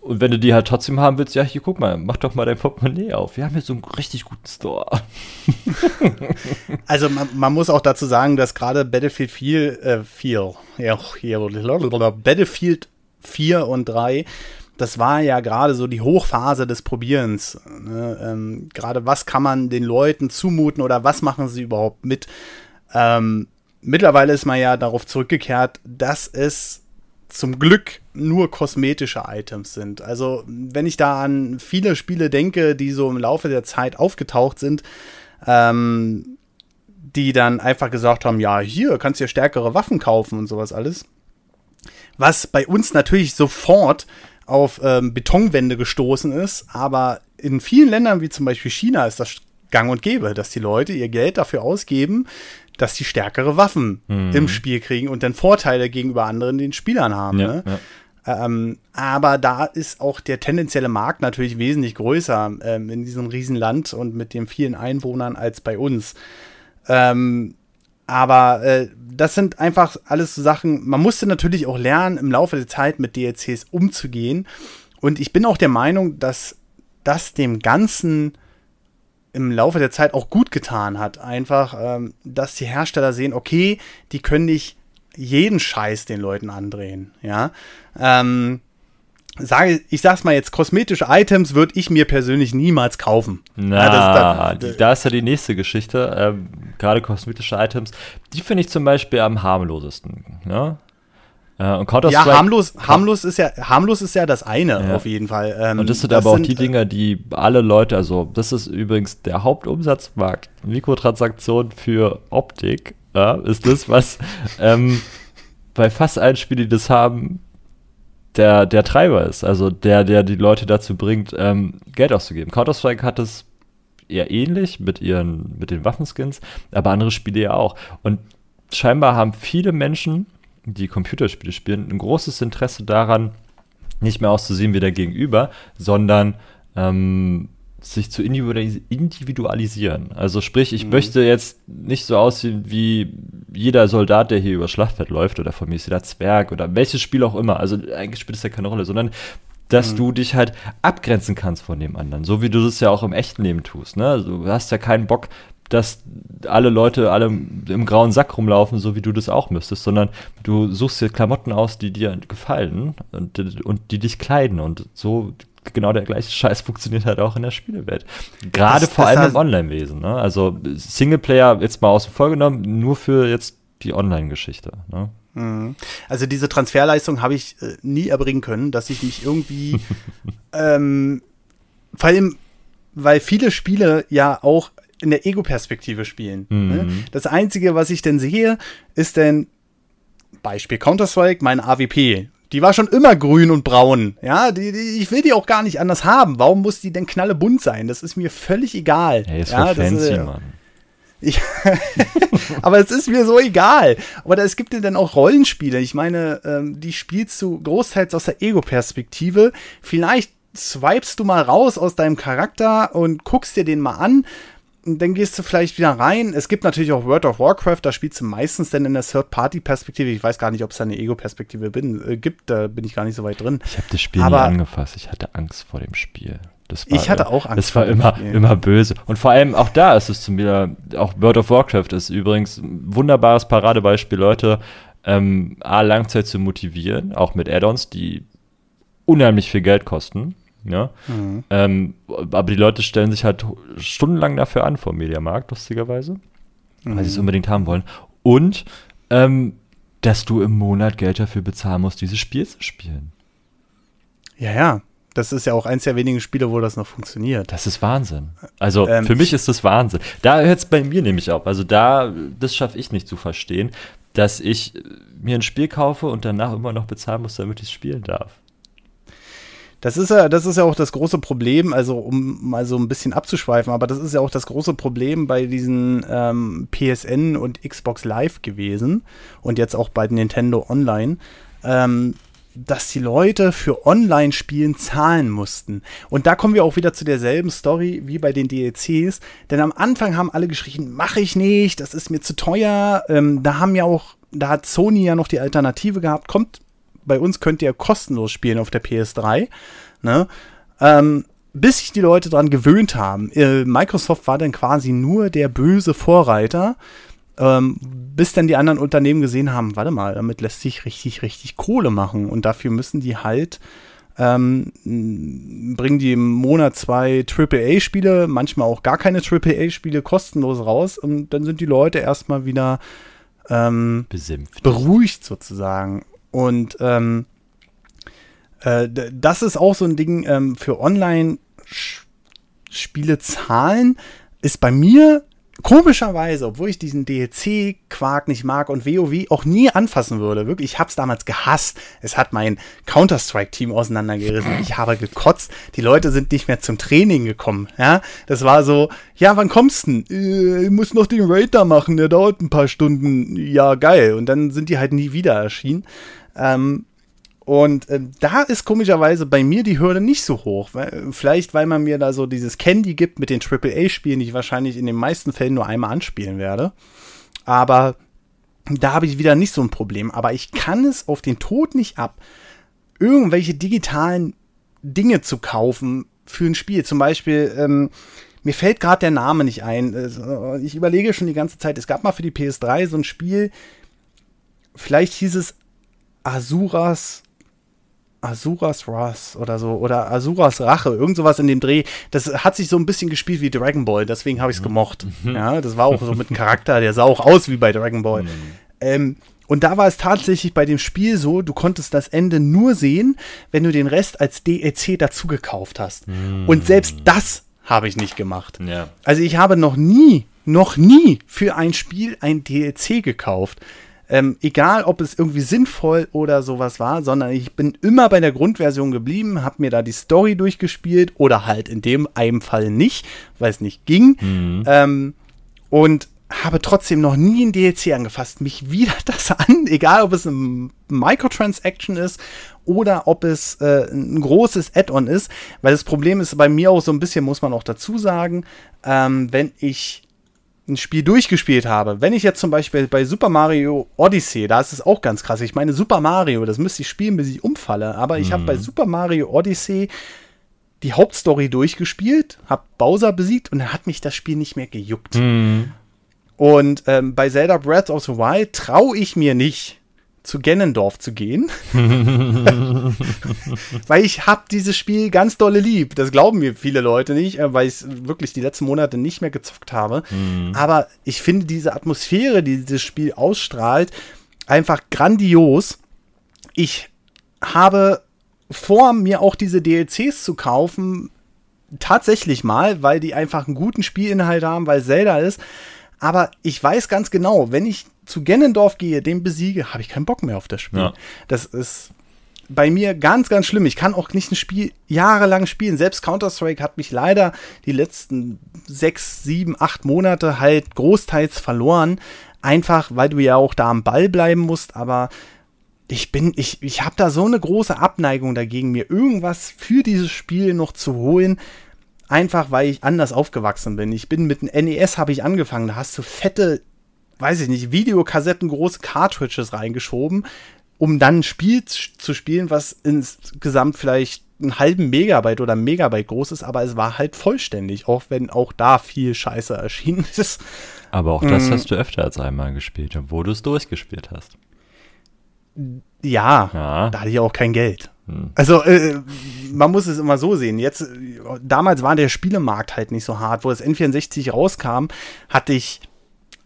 und wenn du die halt trotzdem haben willst, ja, hier guck mal, mach doch mal dein Portemonnaie auf. Wir haben hier so einen richtig guten Store. also man, man, muss auch dazu sagen, dass gerade Battlefield 4, äh, 4, ja, Battlefield 4 und 3, das war ja gerade so die Hochphase des Probierens. Ne? Ähm, gerade was kann man den Leuten zumuten oder was machen sie überhaupt mit? Ähm, mittlerweile ist man ja darauf zurückgekehrt, dass es zum Glück nur kosmetische Items sind. Also, wenn ich da an viele Spiele denke, die so im Laufe der Zeit aufgetaucht sind, ähm, die dann einfach gesagt haben, ja, hier kannst du ja stärkere Waffen kaufen und sowas alles. Was bei uns natürlich sofort auf ähm, Betonwände gestoßen ist, aber in vielen Ländern wie zum Beispiel China ist das gang und gäbe, dass die Leute ihr Geld dafür ausgeben, dass die stärkere Waffen mhm. im Spiel kriegen und dann Vorteile gegenüber anderen den Spielern haben. Ja, ne? ja. Ähm, aber da ist auch der tendenzielle Markt natürlich wesentlich größer ähm, in diesem Riesenland und mit den vielen Einwohnern als bei uns. Ähm, aber äh, das sind einfach alles so Sachen, man musste natürlich auch lernen, im Laufe der Zeit mit DLCs umzugehen. Und ich bin auch der Meinung, dass das dem Ganzen im Laufe der Zeit auch gut getan hat. Einfach, ähm, dass die Hersteller sehen, okay, die können nicht jeden Scheiß den Leuten andrehen. Ja. Ähm, sage, ich sag's mal jetzt, kosmetische Items würde ich mir persönlich niemals kaufen. Na, ja, das, das, da ist ja die nächste Geschichte. Ähm, Gerade kosmetische Items, die finde ich zum Beispiel am harmlosesten. Ne? Äh, und Counter ja, harmlos, harmlos, ist ja, harmlos ist ja das eine, ja. auf jeden Fall. Ähm, und das sind das aber sind, auch die Dinger, die alle Leute, also das ist übrigens der Hauptumsatzmarkt, Mikrotransaktion für Optik, ja, ist das, was *laughs* ähm, bei fast allen Spielen, die das haben, der, der Treiber ist. Also der, der die Leute dazu bringt, ähm, Geld auszugeben. Counter-Strike hat es eher ähnlich mit ihren, mit den Waffenskins, aber andere Spiele ja auch. Und scheinbar haben viele Menschen die Computerspiele spielen, ein großes Interesse daran, nicht mehr auszusehen wie der Gegenüber, sondern ähm, sich zu individualisieren. Also sprich, ich mhm. möchte jetzt nicht so aussehen wie jeder Soldat, der hier über Schlachtfeld läuft, oder von mir ist jeder Zwerg oder welches Spiel auch immer, also eigentlich spielt es ja keine Rolle, sondern dass mhm. du dich halt abgrenzen kannst von dem anderen, so wie du das ja auch im echten Leben tust. Ne? Also, du hast ja keinen Bock, dass alle Leute alle im grauen Sack rumlaufen, so wie du das auch müsstest, sondern du suchst dir Klamotten aus, die dir gefallen und, und die dich kleiden und so genau der gleiche Scheiß *laughs* funktioniert halt auch in der Spielewelt. Gerade das, vor das allem im Online-Wesen. Ne? Also Singleplayer jetzt mal außen vor genommen, nur für jetzt die Online-Geschichte. Ne? Mhm. Also diese Transferleistung habe ich äh, nie erbringen können, dass ich mich irgendwie *laughs* ähm, vor allem, weil viele Spiele ja auch in der Ego-Perspektive spielen. Ne? Mhm. Ne? Das Einzige, was ich denn sehe, ist denn Beispiel Counter-Strike, mein AWP. Die war schon immer grün und braun. Ja, die, die, ich will die auch gar nicht anders haben. Warum muss die denn knallebunt sein? Das ist mir völlig egal. Hey, ist ja, fancy, ist, Mann. Ich, *laughs* aber es ist mir so egal. Aber es gibt ja dann auch Rollenspiele. Ich meine, ähm, die spielst du großteils aus der Ego-Perspektive. Vielleicht swipest du mal raus aus deinem Charakter und guckst dir den mal an dann gehst du vielleicht wieder rein. Es gibt natürlich auch World of Warcraft, da spielst du meistens dann in der Third-Party-Perspektive. Ich weiß gar nicht, ob es da eine Ego-Perspektive äh, gibt, da bin ich gar nicht so weit drin. Ich habe das Spiel Aber nie angefasst, ich hatte Angst vor dem Spiel. War, ich hatte auch Angst. Das war immer, immer böse. Und vor allem auch da ist es zu mir, auch World of Warcraft ist übrigens ein wunderbares Paradebeispiel, Leute, ähm, A, Langzeit zu motivieren, auch mit Add-ons, die unheimlich viel Geld kosten. Ja? Mhm. Ähm, aber die Leute stellen sich halt stundenlang dafür an vor dem Mediamarkt, lustigerweise, mhm. weil sie es unbedingt haben wollen. Und ähm, dass du im Monat Geld dafür bezahlen musst, dieses Spiel zu spielen. Ja, ja. Das ist ja auch eins der wenigen Spiele, wo das noch funktioniert. Das ist Wahnsinn. Also ähm, für mich ist das Wahnsinn. Da hört es bei mir nämlich auf. Also da, das schaffe ich nicht zu verstehen, dass ich mir ein Spiel kaufe und danach immer noch bezahlen muss, damit ich es spielen darf. Das ist ja, das ist ja auch das große Problem, also um mal so ein bisschen abzuschweifen, aber das ist ja auch das große Problem bei diesen ähm, PSN und Xbox Live gewesen und jetzt auch bei Nintendo Online, ähm, dass die Leute für Online-Spielen zahlen mussten. Und da kommen wir auch wieder zu derselben Story wie bei den DLCs, denn am Anfang haben alle geschrien, mache ich nicht, das ist mir zu teuer. Ähm, da haben ja auch, da hat Sony ja noch die Alternative gehabt, kommt bei uns könnt ihr kostenlos spielen auf der PS3. Ne? Ähm, bis sich die Leute daran gewöhnt haben. Äh, Microsoft war dann quasi nur der böse Vorreiter, ähm, bis dann die anderen Unternehmen gesehen haben, warte mal, damit lässt sich richtig, richtig Kohle machen. Und dafür müssen die halt ähm, bringen die im Monat zwei AAA-Spiele, manchmal auch gar keine AAA-Spiele kostenlos raus und dann sind die Leute erstmal wieder ähm, beruhigt sozusagen. Und ähm, äh, das ist auch so ein Ding ähm, für Online-Spiele zahlen, ist bei mir komischerweise, obwohl ich diesen DLC-Quark nicht mag und WoW auch nie anfassen würde, wirklich, ich hab's damals gehasst. Es hat mein Counter-Strike-Team auseinandergerissen. Ich habe gekotzt. Die Leute sind nicht mehr zum Training gekommen. Ja, das war so, ja, wann kommst du? Äh, ich muss noch den Raid da machen, der dauert ein paar Stunden. Ja, geil. Und dann sind die halt nie wieder erschienen. Ähm, und äh, da ist komischerweise bei mir die Hürde nicht so hoch. Weil, vielleicht, weil man mir da so dieses Candy gibt mit den AAA-Spielen, die ich wahrscheinlich in den meisten Fällen nur einmal anspielen werde. Aber da habe ich wieder nicht so ein Problem. Aber ich kann es auf den Tod nicht ab, irgendwelche digitalen Dinge zu kaufen für ein Spiel. Zum Beispiel, ähm, mir fällt gerade der Name nicht ein. Ich überlege schon die ganze Zeit, es gab mal für die PS3 so ein Spiel, vielleicht hieß es Asuras Asuras Wrath oder so oder Asuras Rache, irgend sowas in dem Dreh. Das hat sich so ein bisschen gespielt wie Dragon Ball, deswegen habe ich es mhm. gemocht. Mhm. Ja, das war auch so mit einem Charakter, der sah auch aus wie bei Dragon Ball. Mhm. Ähm, und da war es tatsächlich bei dem Spiel so, du konntest das Ende nur sehen, wenn du den Rest als DLC dazu gekauft hast. Mhm. Und selbst das habe ich nicht gemacht. Ja. Also ich habe noch nie, noch nie für ein Spiel ein DLC gekauft. Ähm, egal, ob es irgendwie sinnvoll oder sowas war, sondern ich bin immer bei der Grundversion geblieben, habe mir da die Story durchgespielt oder halt in dem einen Fall nicht, weil es nicht ging. Mhm. Ähm, und habe trotzdem noch nie ein DLC angefasst. Mich wieder *laughs* das an, egal ob es ein Microtransaction ist oder ob es äh, ein großes Add-on ist, weil das Problem ist bei mir auch so ein bisschen, muss man auch dazu sagen, ähm, wenn ich ein Spiel durchgespielt habe, wenn ich jetzt zum Beispiel bei Super Mario Odyssey, da ist es auch ganz krass. Ich meine, Super Mario, das müsste ich spielen, bis ich umfalle. Aber ich mhm. habe bei Super Mario Odyssey die Hauptstory durchgespielt, habe Bowser besiegt und dann hat mich das Spiel nicht mehr gejuckt. Mhm. Und ähm, bei Zelda Breath of the Wild traue ich mir nicht, zu Gennendorf zu gehen. *laughs* *laughs* weil ich habe dieses Spiel ganz dolle lieb. Das glauben mir viele Leute nicht, äh, weil ich es wirklich die letzten Monate nicht mehr gezockt habe. Mhm. Aber ich finde diese Atmosphäre, die dieses Spiel ausstrahlt, einfach grandios. Ich habe vor, mir auch diese DLCs zu kaufen, tatsächlich mal, weil die einfach einen guten Spielinhalt haben, weil Zelda ist. Aber ich weiß ganz genau, wenn ich zu Gennendorf gehe, den besiege, habe ich keinen Bock mehr auf das Spiel. Ja. Das ist bei mir ganz, ganz schlimm. Ich kann auch nicht ein Spiel jahrelang spielen. Selbst Counter-Strike hat mich leider die letzten sechs, sieben, acht Monate halt großteils verloren. Einfach, weil du ja auch da am Ball bleiben musst. Aber ich bin, ich, ich habe da so eine große Abneigung dagegen, mir irgendwas für dieses Spiel noch zu holen. Einfach, weil ich anders aufgewachsen bin. Ich bin mit dem NES habe ich angefangen. Da hast du fette weiß ich nicht, Videokassetten, große Cartridges reingeschoben, um dann ein Spiel zu spielen, was insgesamt vielleicht einen halben Megabyte oder Megabyte groß ist, aber es war halt vollständig, auch wenn auch da viel Scheiße erschienen *laughs* ist. Aber auch das mm. hast du öfter als einmal gespielt, wo du es durchgespielt hast. Ja, ja, da hatte ich auch kein Geld. Hm. Also äh, man muss es immer so sehen. Jetzt damals war der Spielemarkt halt nicht so hart, wo das N64 rauskam, hatte ich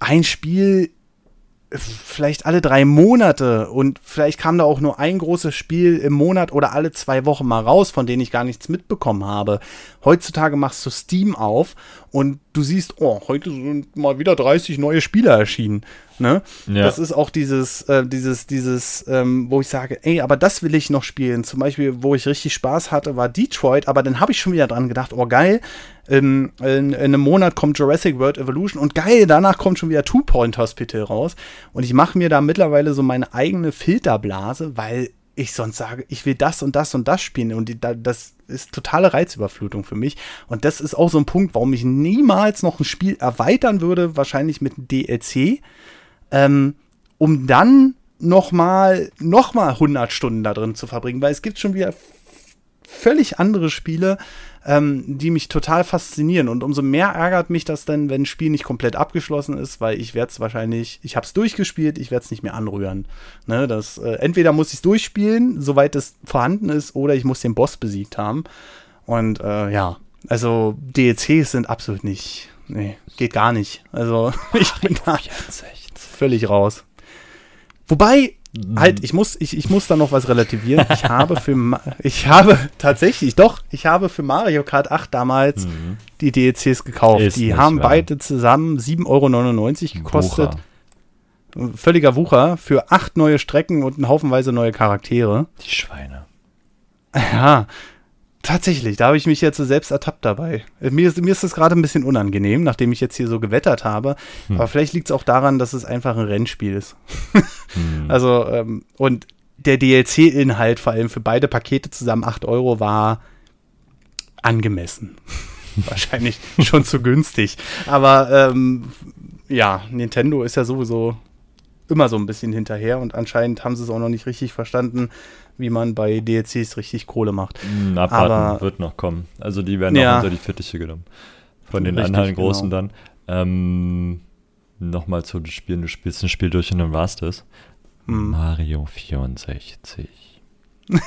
ein Spiel vielleicht alle drei Monate und vielleicht kam da auch nur ein großes Spiel im Monat oder alle zwei Wochen mal raus, von denen ich gar nichts mitbekommen habe. Heutzutage machst du Steam auf und du siehst, oh, heute sind mal wieder 30 neue Spiele erschienen. Ne? Ja. Das ist auch dieses, äh, dieses, dieses, ähm, wo ich sage, ey, aber das will ich noch spielen. Zum Beispiel, wo ich richtig Spaß hatte, war Detroit, aber dann habe ich schon wieder dran gedacht, oh geil, in, in, in, einem Monat kommt Jurassic World Evolution und geil, danach kommt schon wieder Two Point Hospital raus. Und ich mache mir da mittlerweile so meine eigene Filterblase, weil ich sonst sage, ich will das und das und das spielen. Und die, das ist totale Reizüberflutung für mich. Und das ist auch so ein Punkt, warum ich niemals noch ein Spiel erweitern würde, wahrscheinlich mit DLC ähm, um dann nochmal noch mal 100 Stunden da drin zu verbringen, weil es gibt schon wieder völlig andere Spiele, ähm, die mich total faszinieren. Und umso mehr ärgert mich das dann, wenn ein Spiel nicht komplett abgeschlossen ist, weil ich werde es wahrscheinlich, ich habe es durchgespielt, ich werde es nicht mehr anrühren. Ne, das, äh, entweder muss ich es durchspielen, soweit es vorhanden ist, oder ich muss den Boss besiegt haben. Und äh, ja, also DLCs sind absolut nicht, nee, geht gar nicht. Also *laughs* ich bin da, völlig raus. Wobei. Halt, ich muss, ich, ich muss da noch was relativieren. Ich *laughs* habe für, ich habe tatsächlich, doch, ich habe für Mario Kart 8 damals mhm. die DLCs gekauft. Ist die haben wahr. beide zusammen 7,99 Euro gekostet. Wucher. Völliger Wucher für acht neue Strecken und ein Haufenweise neue Charaktere. Die Schweine. Ja, Tatsächlich, da habe ich mich jetzt selbst ertappt dabei. Mir ist, mir ist das gerade ein bisschen unangenehm, nachdem ich jetzt hier so gewettert habe. Hm. Aber vielleicht liegt es auch daran, dass es einfach ein Rennspiel ist. hm. *laughs* Also, ähm, und der DLC-Inhalt vor allem für beide Pakete zusammen 8 Euro war angemessen. *laughs* Wahrscheinlich schon zu günstig. Aber ähm, ja, Nintendo ist ja sowieso immer so ein bisschen hinterher und anscheinend haben sie es auch noch nicht richtig verstanden, wie man bei DLCs richtig Kohle macht. Mm, abwarten Aber, wird noch kommen. Also die werden ja, auch unter die Fittiche genommen. Von den richtig, anderen großen genau. dann. Ähm, Nochmal zu spielen, du spielst ein Spiel durch und dann war's das. Hm. Mario 64. *laughs*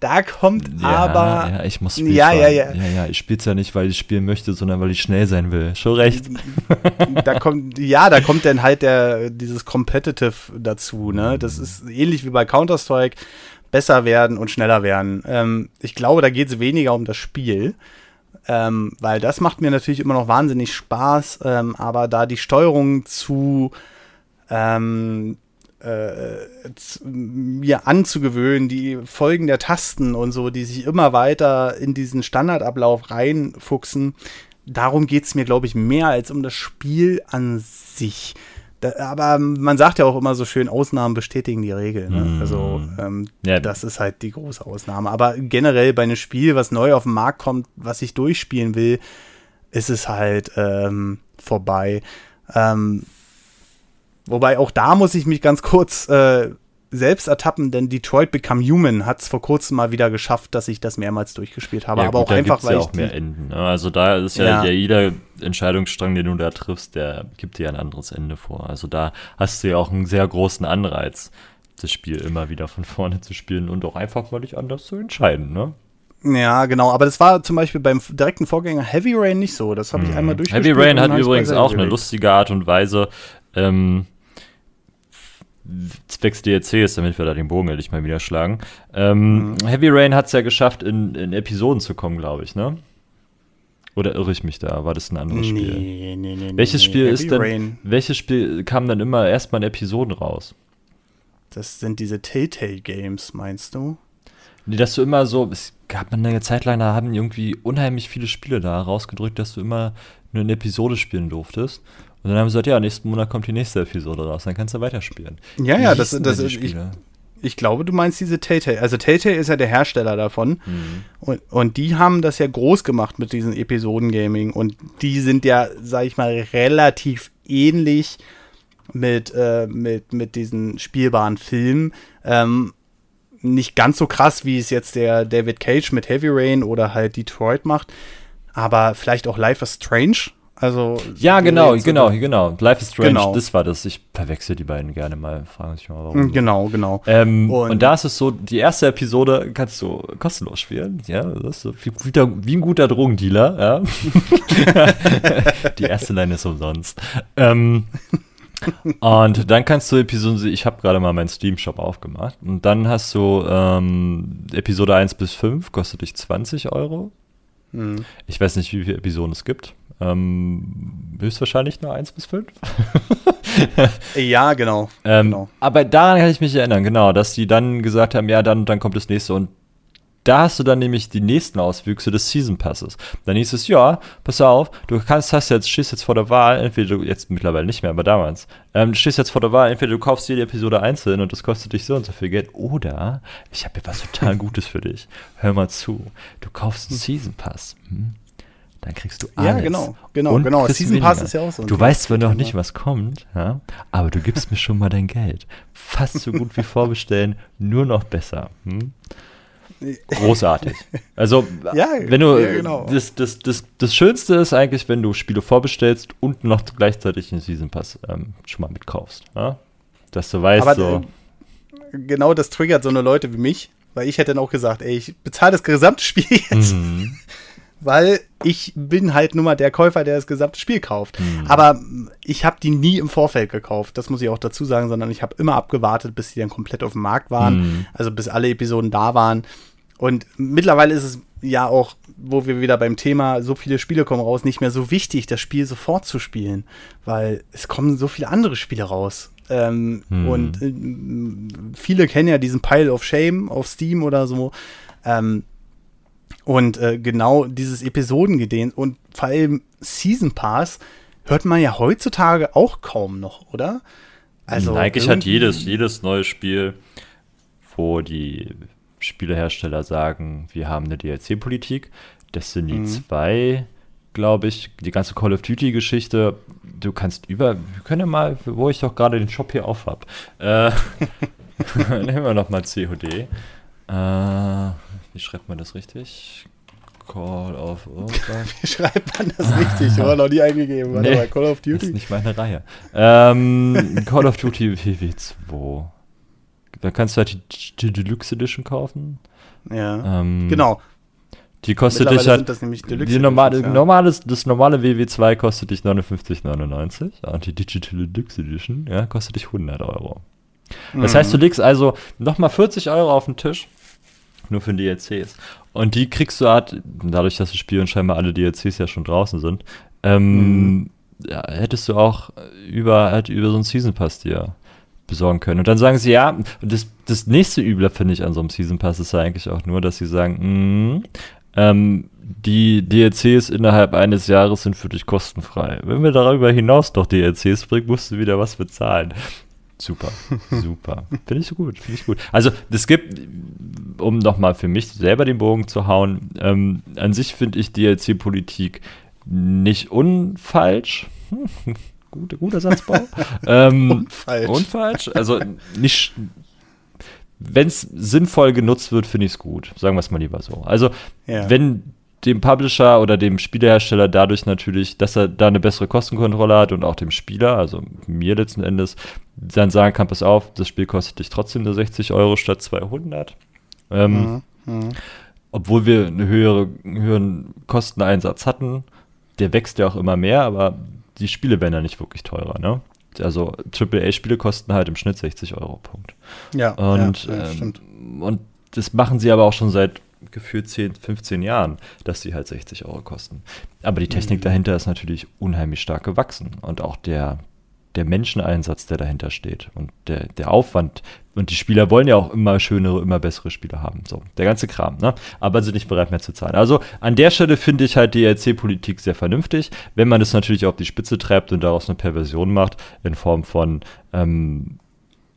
Da kommt ja, aber. Ja, ich muss spielen. Ja, ja, ja. Ja, ja, ich spiele es ja nicht, weil ich spielen möchte, sondern weil ich schnell sein will. Schon recht. Da kommt, ja, da kommt dann halt der, dieses Competitive dazu, ne? Das ist ähnlich wie bei Counter-Strike. Besser werden und schneller werden. Ähm, ich glaube, da geht es weniger um das Spiel. Ähm, weil das macht mir natürlich immer noch wahnsinnig Spaß, ähm, aber da die Steuerung zu ähm, äh, mir anzugewöhnen, die Folgen der Tasten und so, die sich immer weiter in diesen Standardablauf reinfuchsen. Darum geht es mir, glaube ich, mehr als um das Spiel an sich. Da, aber man sagt ja auch immer so schön, Ausnahmen bestätigen die Regel. Ne? Mm. Also ähm, ja. das ist halt die große Ausnahme. Aber generell bei einem Spiel, was neu auf den Markt kommt, was ich durchspielen will, ist es halt ähm, vorbei. Ähm, wobei auch da muss ich mich ganz kurz äh, selbst ertappen, denn Detroit Become Human hat es vor kurzem mal wieder geschafft, dass ich das mehrmals durchgespielt habe. Ja, aber gut, auch einfach, weil ja ich auch mehr Enden. Ne? Also da ist ja, ja. ja, jeder Entscheidungsstrang, den du da triffst, der gibt dir ein anderes Ende vor. Also da hast du ja auch einen sehr großen Anreiz, das Spiel immer wieder von vorne zu spielen und auch einfach mal dich anders zu entscheiden, ne? Ja, genau, aber das war zum Beispiel beim direkten Vorgänger Heavy Rain nicht so. Das habe ich mhm. einmal durchgespielt. Heavy Rain hat übrigens auch eine lustige Art und Weise, ähm, zwecks DLCs, damit wir da den Bogen endlich mal wieder schlagen. Ähm, mhm. Heavy Rain hat es ja geschafft, in, in Episoden zu kommen, glaube ich, ne? Oder irre ich mich da? War das ein anderes Spiel? Nee, nee, nee. Welches nee, Spiel Heavy ist denn? Rain. Welches Spiel kam dann immer erstmal in Episoden raus? Das sind diese Telltale Games, meinst du? Nee, dass du immer so, es gab eine Zeit lang, da haben irgendwie unheimlich viele Spiele da rausgedrückt, dass du immer nur eine Episode spielen durftest. Und dann haben sie gesagt, ja, nächsten Monat kommt die nächste Episode raus, dann kannst du weiterspielen. Ja, ja, das, das ist, ich, ich glaube, du meinst diese Telltale. Also Telltale ist ja der Hersteller davon. Mhm. Und, und die haben das ja groß gemacht mit diesen Episoden-Gaming. Und die sind ja, sag ich mal, relativ ähnlich mit, äh, mit, mit diesen spielbaren Filmen. Ähm, nicht ganz so krass, wie es jetzt der David Cage mit Heavy Rain oder halt Detroit macht. Aber vielleicht auch Life is Strange also ja, genau, genau, genau. Life is Strange, genau. das war das. Ich verwechsel die beiden gerne mal. Fragen sich mal warum. Genau, genau. Ähm, und, und, da ist es so, die erste Episode kannst du kostenlos spielen. Ja, das ist so wie, wie ein guter Drogendealer. Ja. *laughs* die erste Line ist umsonst. Ähm, und dann kannst du Episode, ich habe gerade mal meinen Steam-Shop aufgemacht. Und dann hast du ähm, Episode 1 bis 5, kostet dich 20 Euro. Hm. Ich weiß nicht, wie viele Episoden es gibt. Ähm, höchstwahrscheinlich nur 1 bis 5. *laughs* ja, genau, ähm, genau. Aber daran kann ich mich erinnern, genau, dass die dann gesagt haben, ja, dann, dann kommt das nächste. Und da hast du dann nämlich die nächsten Auswüchse des Season Passes. Dann hieß es, ja, pass auf, du kannst, hast jetzt, stehst jetzt vor der Wahl, entweder du, jetzt mittlerweile nicht mehr, aber damals, ähm, du stehst jetzt vor der Wahl, entweder du kaufst jede Episode einzeln und das kostet dich so und so viel Geld, oder ich habe hier was total *laughs* Gutes für dich. Hör mal zu, du kaufst einen Season Pass. Hm? dann kriegst du alles. Ja, genau, genau, und genau. Season Pass ist ja auch so. Du weißt zwar noch nicht, was kommt, ja, aber du gibst mir schon mal dein Geld. Fast so gut wie *laughs* vorbestellen, nur noch besser. Hm? Großartig. Also, ja, wenn du, ja, genau. das, das, das, das Schönste ist eigentlich, wenn du Spiele vorbestellst und noch gleichzeitig den Season Pass ähm, schon mal mitkaufst. Ja? Dass du weißt, aber, so. Äh, genau das triggert so eine Leute wie mich, weil ich hätte dann auch gesagt, ey, ich bezahle das gesamte Spiel jetzt. Mhm weil ich bin halt nur mal der Käufer, der das gesamte Spiel kauft. Mhm. Aber ich habe die nie im Vorfeld gekauft, das muss ich auch dazu sagen, sondern ich habe immer abgewartet, bis die dann komplett auf dem Markt waren, mhm. also bis alle Episoden da waren. Und mittlerweile ist es ja auch, wo wir wieder beim Thema so viele Spiele kommen raus, nicht mehr so wichtig, das Spiel sofort zu spielen, weil es kommen so viele andere Spiele raus. Ähm, mhm. Und äh, viele kennen ja diesen Pile of Shame auf Steam oder so. Ähm, und äh, genau dieses Episodengedehn und vor allem Season Pass hört man ja heutzutage auch kaum noch, oder? Also eigentlich hat jedes, jedes neue Spiel, wo die Spielehersteller sagen, wir haben eine DLC-Politik. Destiny mhm. 2, glaube ich, die ganze Call of Duty-Geschichte, du kannst über, wir können ja mal, wo ich doch gerade den Shop hier auf habe, äh, *laughs* nehmen wir noch mal COD. Äh, wie schreibt man das richtig? Call of *laughs* Wie schreibt man das richtig? Ich habe noch nie eingegeben. Warte nee, mal, Call of Duty. Das ist nicht meine Reihe. Ähm, Call of Duty WW2. Da kannst du halt die, Deluxe Edition kaufen. Ja. Ähm, genau. Die kostet dich halt. Das die normale, ja. normales, das normale WW2 kostet dich 59,99. Und die Digital Deluxe Edition ja, kostet dich 100 Euro. Das mhm. heißt, du legst also nochmal 40 Euro auf den Tisch nur für DLCs. Und die kriegst du halt, dadurch, dass das Spiel und scheinbar alle DLCs ja schon draußen sind, ähm, mhm. ja, hättest du auch über, halt über so einen Season Pass dir besorgen können. Und dann sagen sie, ja, und das, das nächste Übler finde ich an so einem Season Pass ist ja eigentlich auch nur, dass sie sagen, mh, ähm, die DLCs innerhalb eines Jahres sind für dich kostenfrei. Wenn wir darüber hinaus noch DLCs bringen, musst du wieder was bezahlen. Super, *laughs* super. Finde ich so gut, finde ich gut. Also, es gibt, um nochmal für mich selber den Bogen zu hauen, ähm, an sich finde ich DLC-Politik nicht unfalsch. *laughs* Guter, guter Satzbau. *laughs* ähm, unfalsch. Unfalsch. Also nicht. Wenn es sinnvoll genutzt wird, finde ich es gut. Sagen wir es mal lieber so. Also, ja. wenn dem Publisher oder dem Spielehersteller dadurch natürlich, dass er da eine bessere Kostenkontrolle hat und auch dem Spieler, also mir letzten Endes, dann sagen kann, pass auf, das Spiel kostet dich trotzdem nur 60 Euro statt 200. Ähm, mhm. Mhm. Obwohl wir einen höhere, höheren Kosteneinsatz hatten, der wächst ja auch immer mehr, aber die Spiele werden ja nicht wirklich teurer, ne? Also AAA-Spiele kosten halt im Schnitt 60 Euro, Punkt. Ja, und, ja, ja ähm, und das machen sie aber auch schon seit gefühlt 10, 15 Jahren, dass sie halt 60 Euro kosten. Aber die Technik mhm. dahinter ist natürlich unheimlich stark gewachsen und auch der, der Menscheneinsatz, der dahinter steht und der, der Aufwand. Und die Spieler wollen ja auch immer schönere, immer bessere Spiele haben. So, der ganze Kram, ne? Aber sind nicht bereit mehr zu zahlen. Also an der Stelle finde ich halt die DLC-Politik sehr vernünftig, wenn man das natürlich auf die Spitze treibt und daraus eine Perversion macht, in Form von, ähm,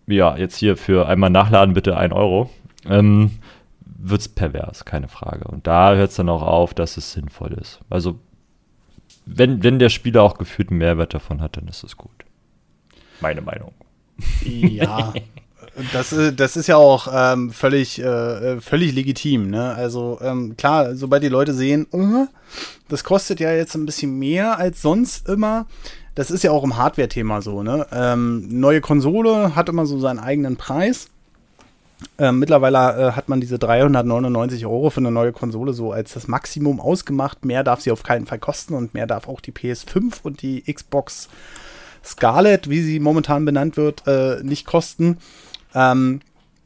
ja, jetzt hier für einmal nachladen bitte 1 Euro. Ähm, wird es pervers, keine Frage. Und da hört es dann auch auf, dass es sinnvoll ist. Also, wenn, wenn der Spieler auch gefühlt einen Mehrwert davon hat, dann ist es gut. Meine Meinung. Ja, das, äh, das ist ja auch ähm, völlig, äh, völlig legitim. Ne? Also ähm, klar, sobald die Leute sehen, uh, das kostet ja jetzt ein bisschen mehr als sonst immer. Das ist ja auch im Hardware-Thema so. Ne? Ähm, neue Konsole hat immer so seinen eigenen Preis. Ähm, mittlerweile äh, hat man diese 399 Euro für eine neue Konsole so als das Maximum ausgemacht. Mehr darf sie auf keinen Fall kosten und mehr darf auch die PS5 und die Xbox Scarlet, wie sie momentan benannt wird, äh, nicht kosten. Ähm,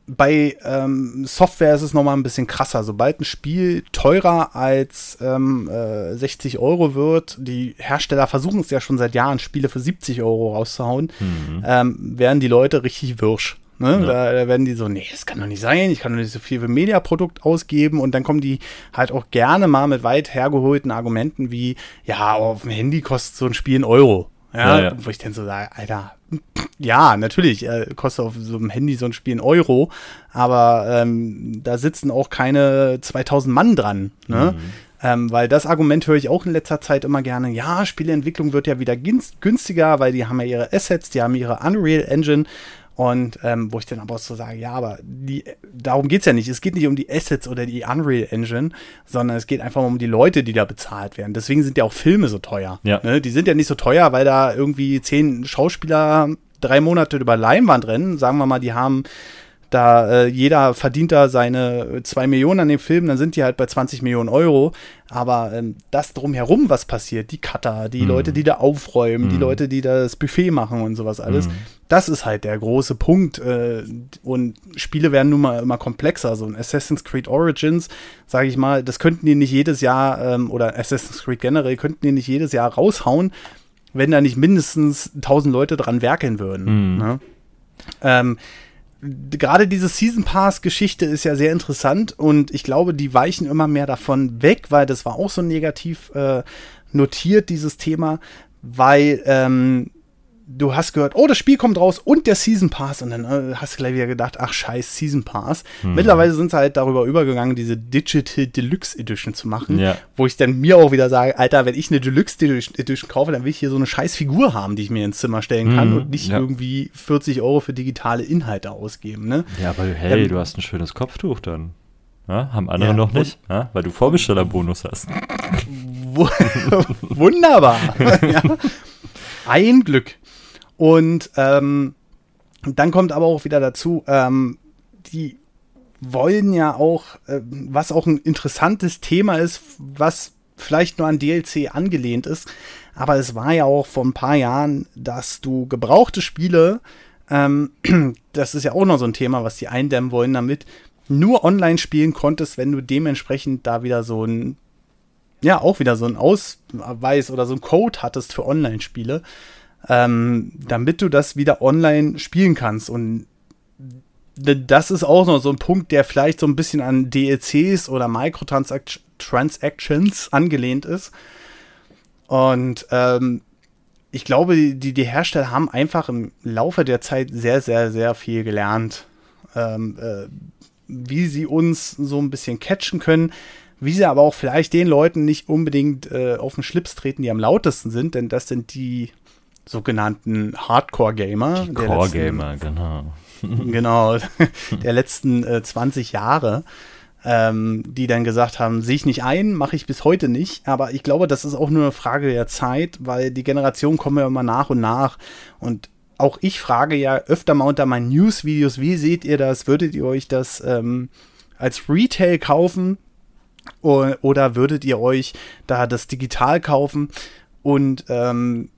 bei ähm, Software ist es nochmal ein bisschen krasser. Sobald ein Spiel teurer als ähm, äh, 60 Euro wird, die Hersteller versuchen es ja schon seit Jahren, Spiele für 70 Euro rauszuhauen, mhm. ähm, werden die Leute richtig wirsch. Ne? Ja. Da, da, werden die so, nee, das kann doch nicht sein, ich kann doch nicht so viel für ein Mediaprodukt ausgeben und dann kommen die halt auch gerne mal mit weit hergeholten Argumenten wie, ja, auf dem Handy kostet so ein Spiel ein Euro. Ja, ja, ja. wo ich dann so sage, Alter, ja, natürlich, äh, kostet auf so einem Handy so ein Spiel ein Euro, aber ähm, da sitzen auch keine 2000 Mann dran. Ne? Mhm. Ähm, weil das Argument höre ich auch in letzter Zeit immer gerne. Ja, Spieleentwicklung wird ja wieder günstiger, weil die haben ja ihre Assets, die haben ihre Unreal Engine und ähm, wo ich dann aber auch so sage, ja, aber die, darum geht es ja nicht. Es geht nicht um die Assets oder die Unreal Engine, sondern es geht einfach um die Leute, die da bezahlt werden. Deswegen sind ja auch Filme so teuer. Ja. Ne? Die sind ja nicht so teuer, weil da irgendwie zehn Schauspieler drei Monate über Leinwand rennen. Sagen wir mal, die haben da äh, jeder verdient da seine zwei Millionen an dem Film, dann sind die halt bei 20 Millionen Euro. Aber ähm, das drumherum, was passiert, die Cutter, die mhm. Leute, die da aufräumen, mhm. die Leute, die da das Buffet machen und sowas alles, mhm. das ist halt der große Punkt. Äh, und Spiele werden nun mal immer komplexer. So ein Assassin's Creed Origins, sage ich mal, das könnten die nicht jedes Jahr, ähm, oder Assassin's Creed generell, könnten die nicht jedes Jahr raushauen, wenn da nicht mindestens 1000 Leute dran werkeln würden. Mhm. Ne? Ähm, gerade diese Season Pass Geschichte ist ja sehr interessant und ich glaube, die weichen immer mehr davon weg, weil das war auch so negativ äh, notiert, dieses Thema, weil ähm, du hast gehört, oh, das Spiel kommt raus und der Season Pass. Und dann äh, hast du gleich wieder gedacht, ach scheiß Season Pass. Mhm. Mittlerweile sind sie halt darüber übergegangen, diese Digital Deluxe Edition zu machen. Ja. Wo ich dann mir auch wieder sage, Alter, wenn ich eine Deluxe Edition kaufe, dann will ich hier so eine scheiß Figur haben, die ich mir ins Zimmer stellen kann mhm. und nicht ja. irgendwie 40 Euro für digitale Inhalte ausgeben. Ne? Ja, aber hey, ähm, du hast ein schönes Kopftuch dann. Ja, haben andere ja, noch nicht, ja, weil du Vorbestellerbonus hast. *laughs* *laughs* Wunderbar. *laughs* Ein Glück. Und ähm, dann kommt aber auch wieder dazu, ähm, die wollen ja auch, äh, was auch ein interessantes Thema ist, was vielleicht nur an DLC angelehnt ist, aber es war ja auch vor ein paar Jahren, dass du gebrauchte Spiele, ähm, *clears throat* das ist ja auch noch so ein Thema, was die eindämmen wollen damit, nur online spielen konntest, wenn du dementsprechend da wieder so ein, ja, auch wieder so ein Ausweis oder so ein Code hattest für Online-Spiele ähm, damit du das wieder online spielen kannst. Und das ist auch noch so ein Punkt, der vielleicht so ein bisschen an DLCs oder Microtransactions angelehnt ist. Und ähm, ich glaube, die, die Hersteller haben einfach im Laufe der Zeit sehr, sehr, sehr viel gelernt, ähm, äh, wie sie uns so ein bisschen catchen können, wie sie aber auch vielleicht den Leuten nicht unbedingt äh, auf den Schlips treten, die am lautesten sind, denn das sind die sogenannten Hardcore-Gamer. Core-Gamer, genau. *laughs* genau, *laughs* der letzten äh, 20 Jahre, ähm, die dann gesagt haben, sehe ich nicht ein, mache ich bis heute nicht. Aber ich glaube, das ist auch nur eine Frage der Zeit, weil die Generationen kommen ja immer nach und nach. Und auch ich frage ja öfter mal unter meinen News-Videos, wie seht ihr das? Würdet ihr euch das ähm, als Retail kaufen? Oder würdet ihr euch da das digital kaufen? Und ähm,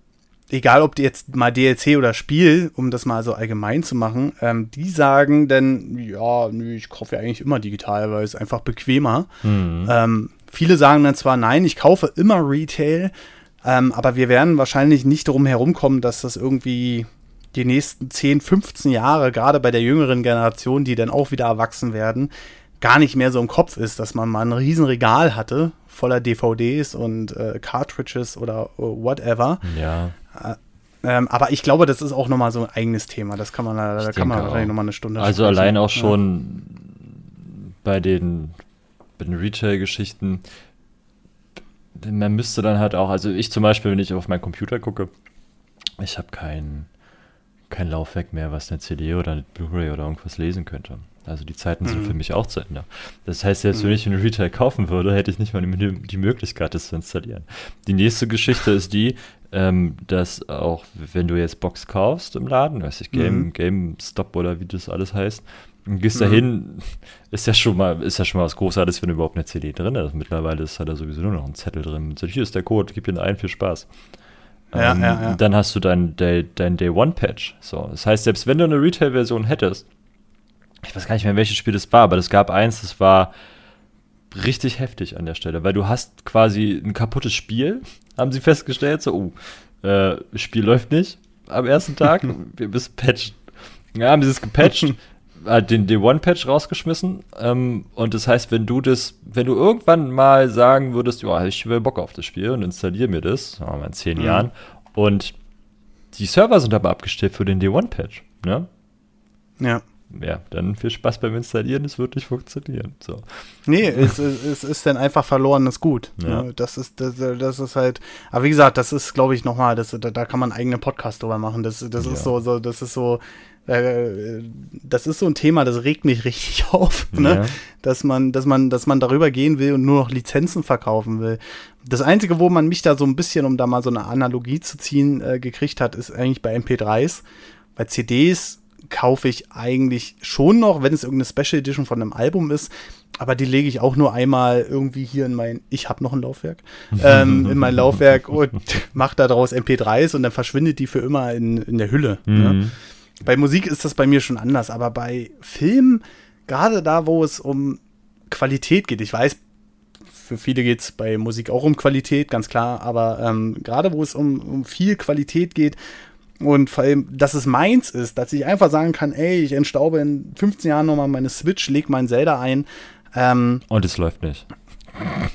egal ob die jetzt mal DLC oder Spiel, um das mal so allgemein zu machen, ähm, die sagen dann, ja, nö, ich kaufe ja eigentlich immer digital, weil es einfach bequemer. Mhm. Ähm, viele sagen dann zwar, nein, ich kaufe immer Retail, ähm, aber wir werden wahrscheinlich nicht darum herumkommen, dass das irgendwie die nächsten 10, 15 Jahre, gerade bei der jüngeren Generation, die dann auch wieder erwachsen werden, gar nicht mehr so im Kopf ist, dass man mal ein Riesenregal hatte voller DVDs und äh, Cartridges oder uh, whatever. Ja. Äh, ähm, aber ich glaube, das ist auch nochmal so ein eigenes Thema. Das kann man, da kann man wahrscheinlich nochmal eine Stunde Also sprechen. allein auch schon ja. bei den, bei den Retail-Geschichten, man müsste dann halt auch, also ich zum Beispiel, wenn ich auf meinen Computer gucke, ich habe kein, kein Laufwerk mehr, was eine CD oder eine Blu-ray oder irgendwas lesen könnte. Also die Zeiten sind mhm. für mich auch zu Ende. Das heißt, wenn mhm. ich einen Retail kaufen würde, hätte ich nicht mal die, die, Möglichkeit, das zu installieren. Die nächste Geschichte ist die, ähm, dass auch wenn du jetzt Box kaufst im Laden, weiß ich, Game, mhm. GameStop oder wie das alles heißt, und gehst mhm. dahin, ist ja schon mal, ist ja schon mal was Großartiges, wenn überhaupt eine CD drin ist. Mittlerweile ist da sowieso nur noch ein Zettel drin. Hier ist der Code, gib ihn ein, viel Spaß. Ja, ähm, ja, ja. Dann hast du dein, dein, dein Day One Patch. So, das heißt, selbst wenn du eine Retail-Version hättest, ich weiß gar nicht mehr, welches Spiel das war, aber es gab eins, das war richtig heftig an der Stelle, weil du hast quasi ein kaputtes Spiel, *laughs* haben sie festgestellt, so, oh, äh, Spiel läuft nicht am ersten Tag, *laughs* *laughs* wir müssen patchen. Ja, haben sie es gepatcht, halt den D1-Patch rausgeschmissen. Ähm, und das heißt, wenn du das, wenn du irgendwann mal sagen würdest, ja, ich will Bock auf das Spiel und installiere mir das, sagen wir mal in zehn mhm. Jahren, und die Server sind aber abgestellt für den D1-Patch, ne? Ja ja, dann viel Spaß beim Installieren, es wird nicht funktionieren. So. Nee, es, es, es ist dann einfach verlorenes Gut. Ja. Ne? Das, ist, das, das ist halt, aber wie gesagt, das ist, glaube ich, nochmal, da, da kann man einen eigenen Podcast drüber machen. Das, das ja. ist so, so, das ist so, äh, das ist so ein Thema, das regt mich richtig *laughs* auf, ne? Ja. dass man, dass man, dass man darüber gehen will und nur noch Lizenzen verkaufen will. Das Einzige, wo man mich da so ein bisschen, um da mal so eine Analogie zu ziehen, äh, gekriegt hat, ist eigentlich bei MP3s. Bei CDs kaufe ich eigentlich schon noch, wenn es irgendeine Special Edition von einem Album ist. Aber die lege ich auch nur einmal irgendwie hier in mein, ich habe noch ein Laufwerk, ähm, in mein Laufwerk *laughs* und mache daraus MP3s und dann verschwindet die für immer in, in der Hülle. Ne? Mhm. Ne? Bei Musik ist das bei mir schon anders, aber bei Film, gerade da, wo es um Qualität geht, ich weiß, für viele geht es bei Musik auch um Qualität, ganz klar, aber ähm, gerade wo es um, um viel Qualität geht, und vor allem, dass es meins ist, dass ich einfach sagen kann, ey, ich entstaube in 15 Jahren nochmal meine Switch, leg mein Zelda ein. Ähm, Und es läuft nicht. *laughs*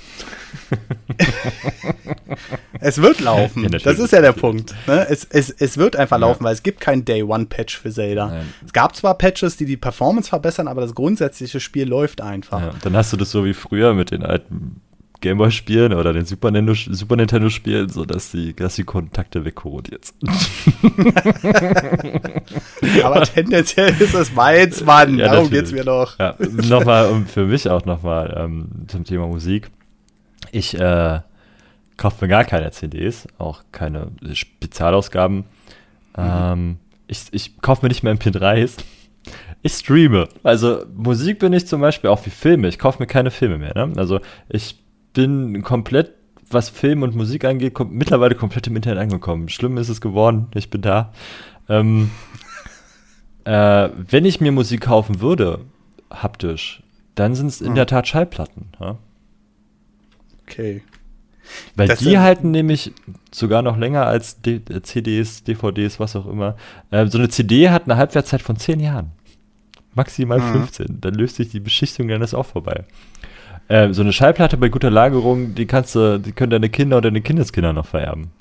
es wird laufen. Ja, das ist ja der Punkt. Ne? Es, es, es wird einfach ja. laufen, weil es gibt kein Day-One-Patch für Zelda. Nein. Es gab zwar Patches, die die Performance verbessern, aber das grundsätzliche Spiel läuft einfach. Ja, dann hast du das so wie früher mit den alten Gameboy spielen oder den Super Nintendo, Super Nintendo spielen, sodass die, dass die Kontakte wegkorrodiert sind. *laughs* Aber tendenziell ist es meins, Mann. Ja, Darum geht es mir noch. Ja, nochmal, und für mich auch nochmal ähm, zum Thema Musik. Ich äh, kaufe mir gar keine CDs, auch keine Spezialausgaben. Mhm. Ähm, ich ich kaufe mir nicht mehr MP3s. Ich streame. Also Musik bin ich zum Beispiel auch wie Filme. Ich kaufe mir keine Filme mehr. Ne? Also ich bin komplett, was Film und Musik angeht, kom mittlerweile komplett im Internet angekommen. Schlimm ist es geworden, ich bin da. Ähm, *laughs* äh, wenn ich mir Musik kaufen würde, haptisch, dann sind es in hm. der Tat Schallplatten. Ja? Okay. Weil das die halten nämlich sogar noch länger als D CDs, DVDs, was auch immer. Äh, so eine CD hat eine Halbwertszeit von 10 Jahren. Maximal mhm. 15. Dann löst sich die Beschichtung dann ist auch vorbei. Äh, so eine Schallplatte bei guter Lagerung, die kannst du, die können deine Kinder oder deine Kindeskinder noch vererben.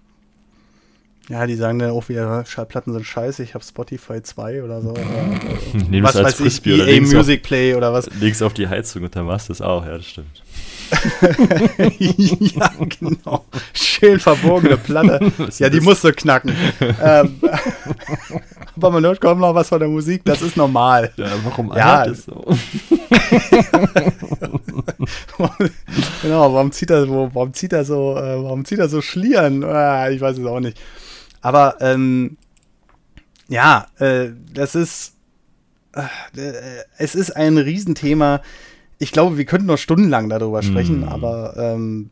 Ja, die sagen dann auch wieder, Schallplatten sind scheiße, ich habe Spotify 2 oder so. Oder, *laughs* was als weiß ich, Frisbee oder EA Music Play oder was. auf, leg's auf die Heizung und dann machst du es auch, ja, das stimmt. *laughs* ja, genau. Schön verbogene Platte. *laughs* Ja, die das? musst du knacken. *laughs* ähm, aber man hört kaum noch was von der Musik, das ist normal. Ja, warum Ja. es so? genau, warum zieht er, wo, warum zieht er so, äh, warum zieht er so Schlieren? Ah, ich weiß es auch nicht. Aber ähm, ja, äh, das ist, äh, äh, es ist ein Riesenthema. Ich glaube, wir könnten noch stundenlang darüber sprechen, Mm. aber ähm,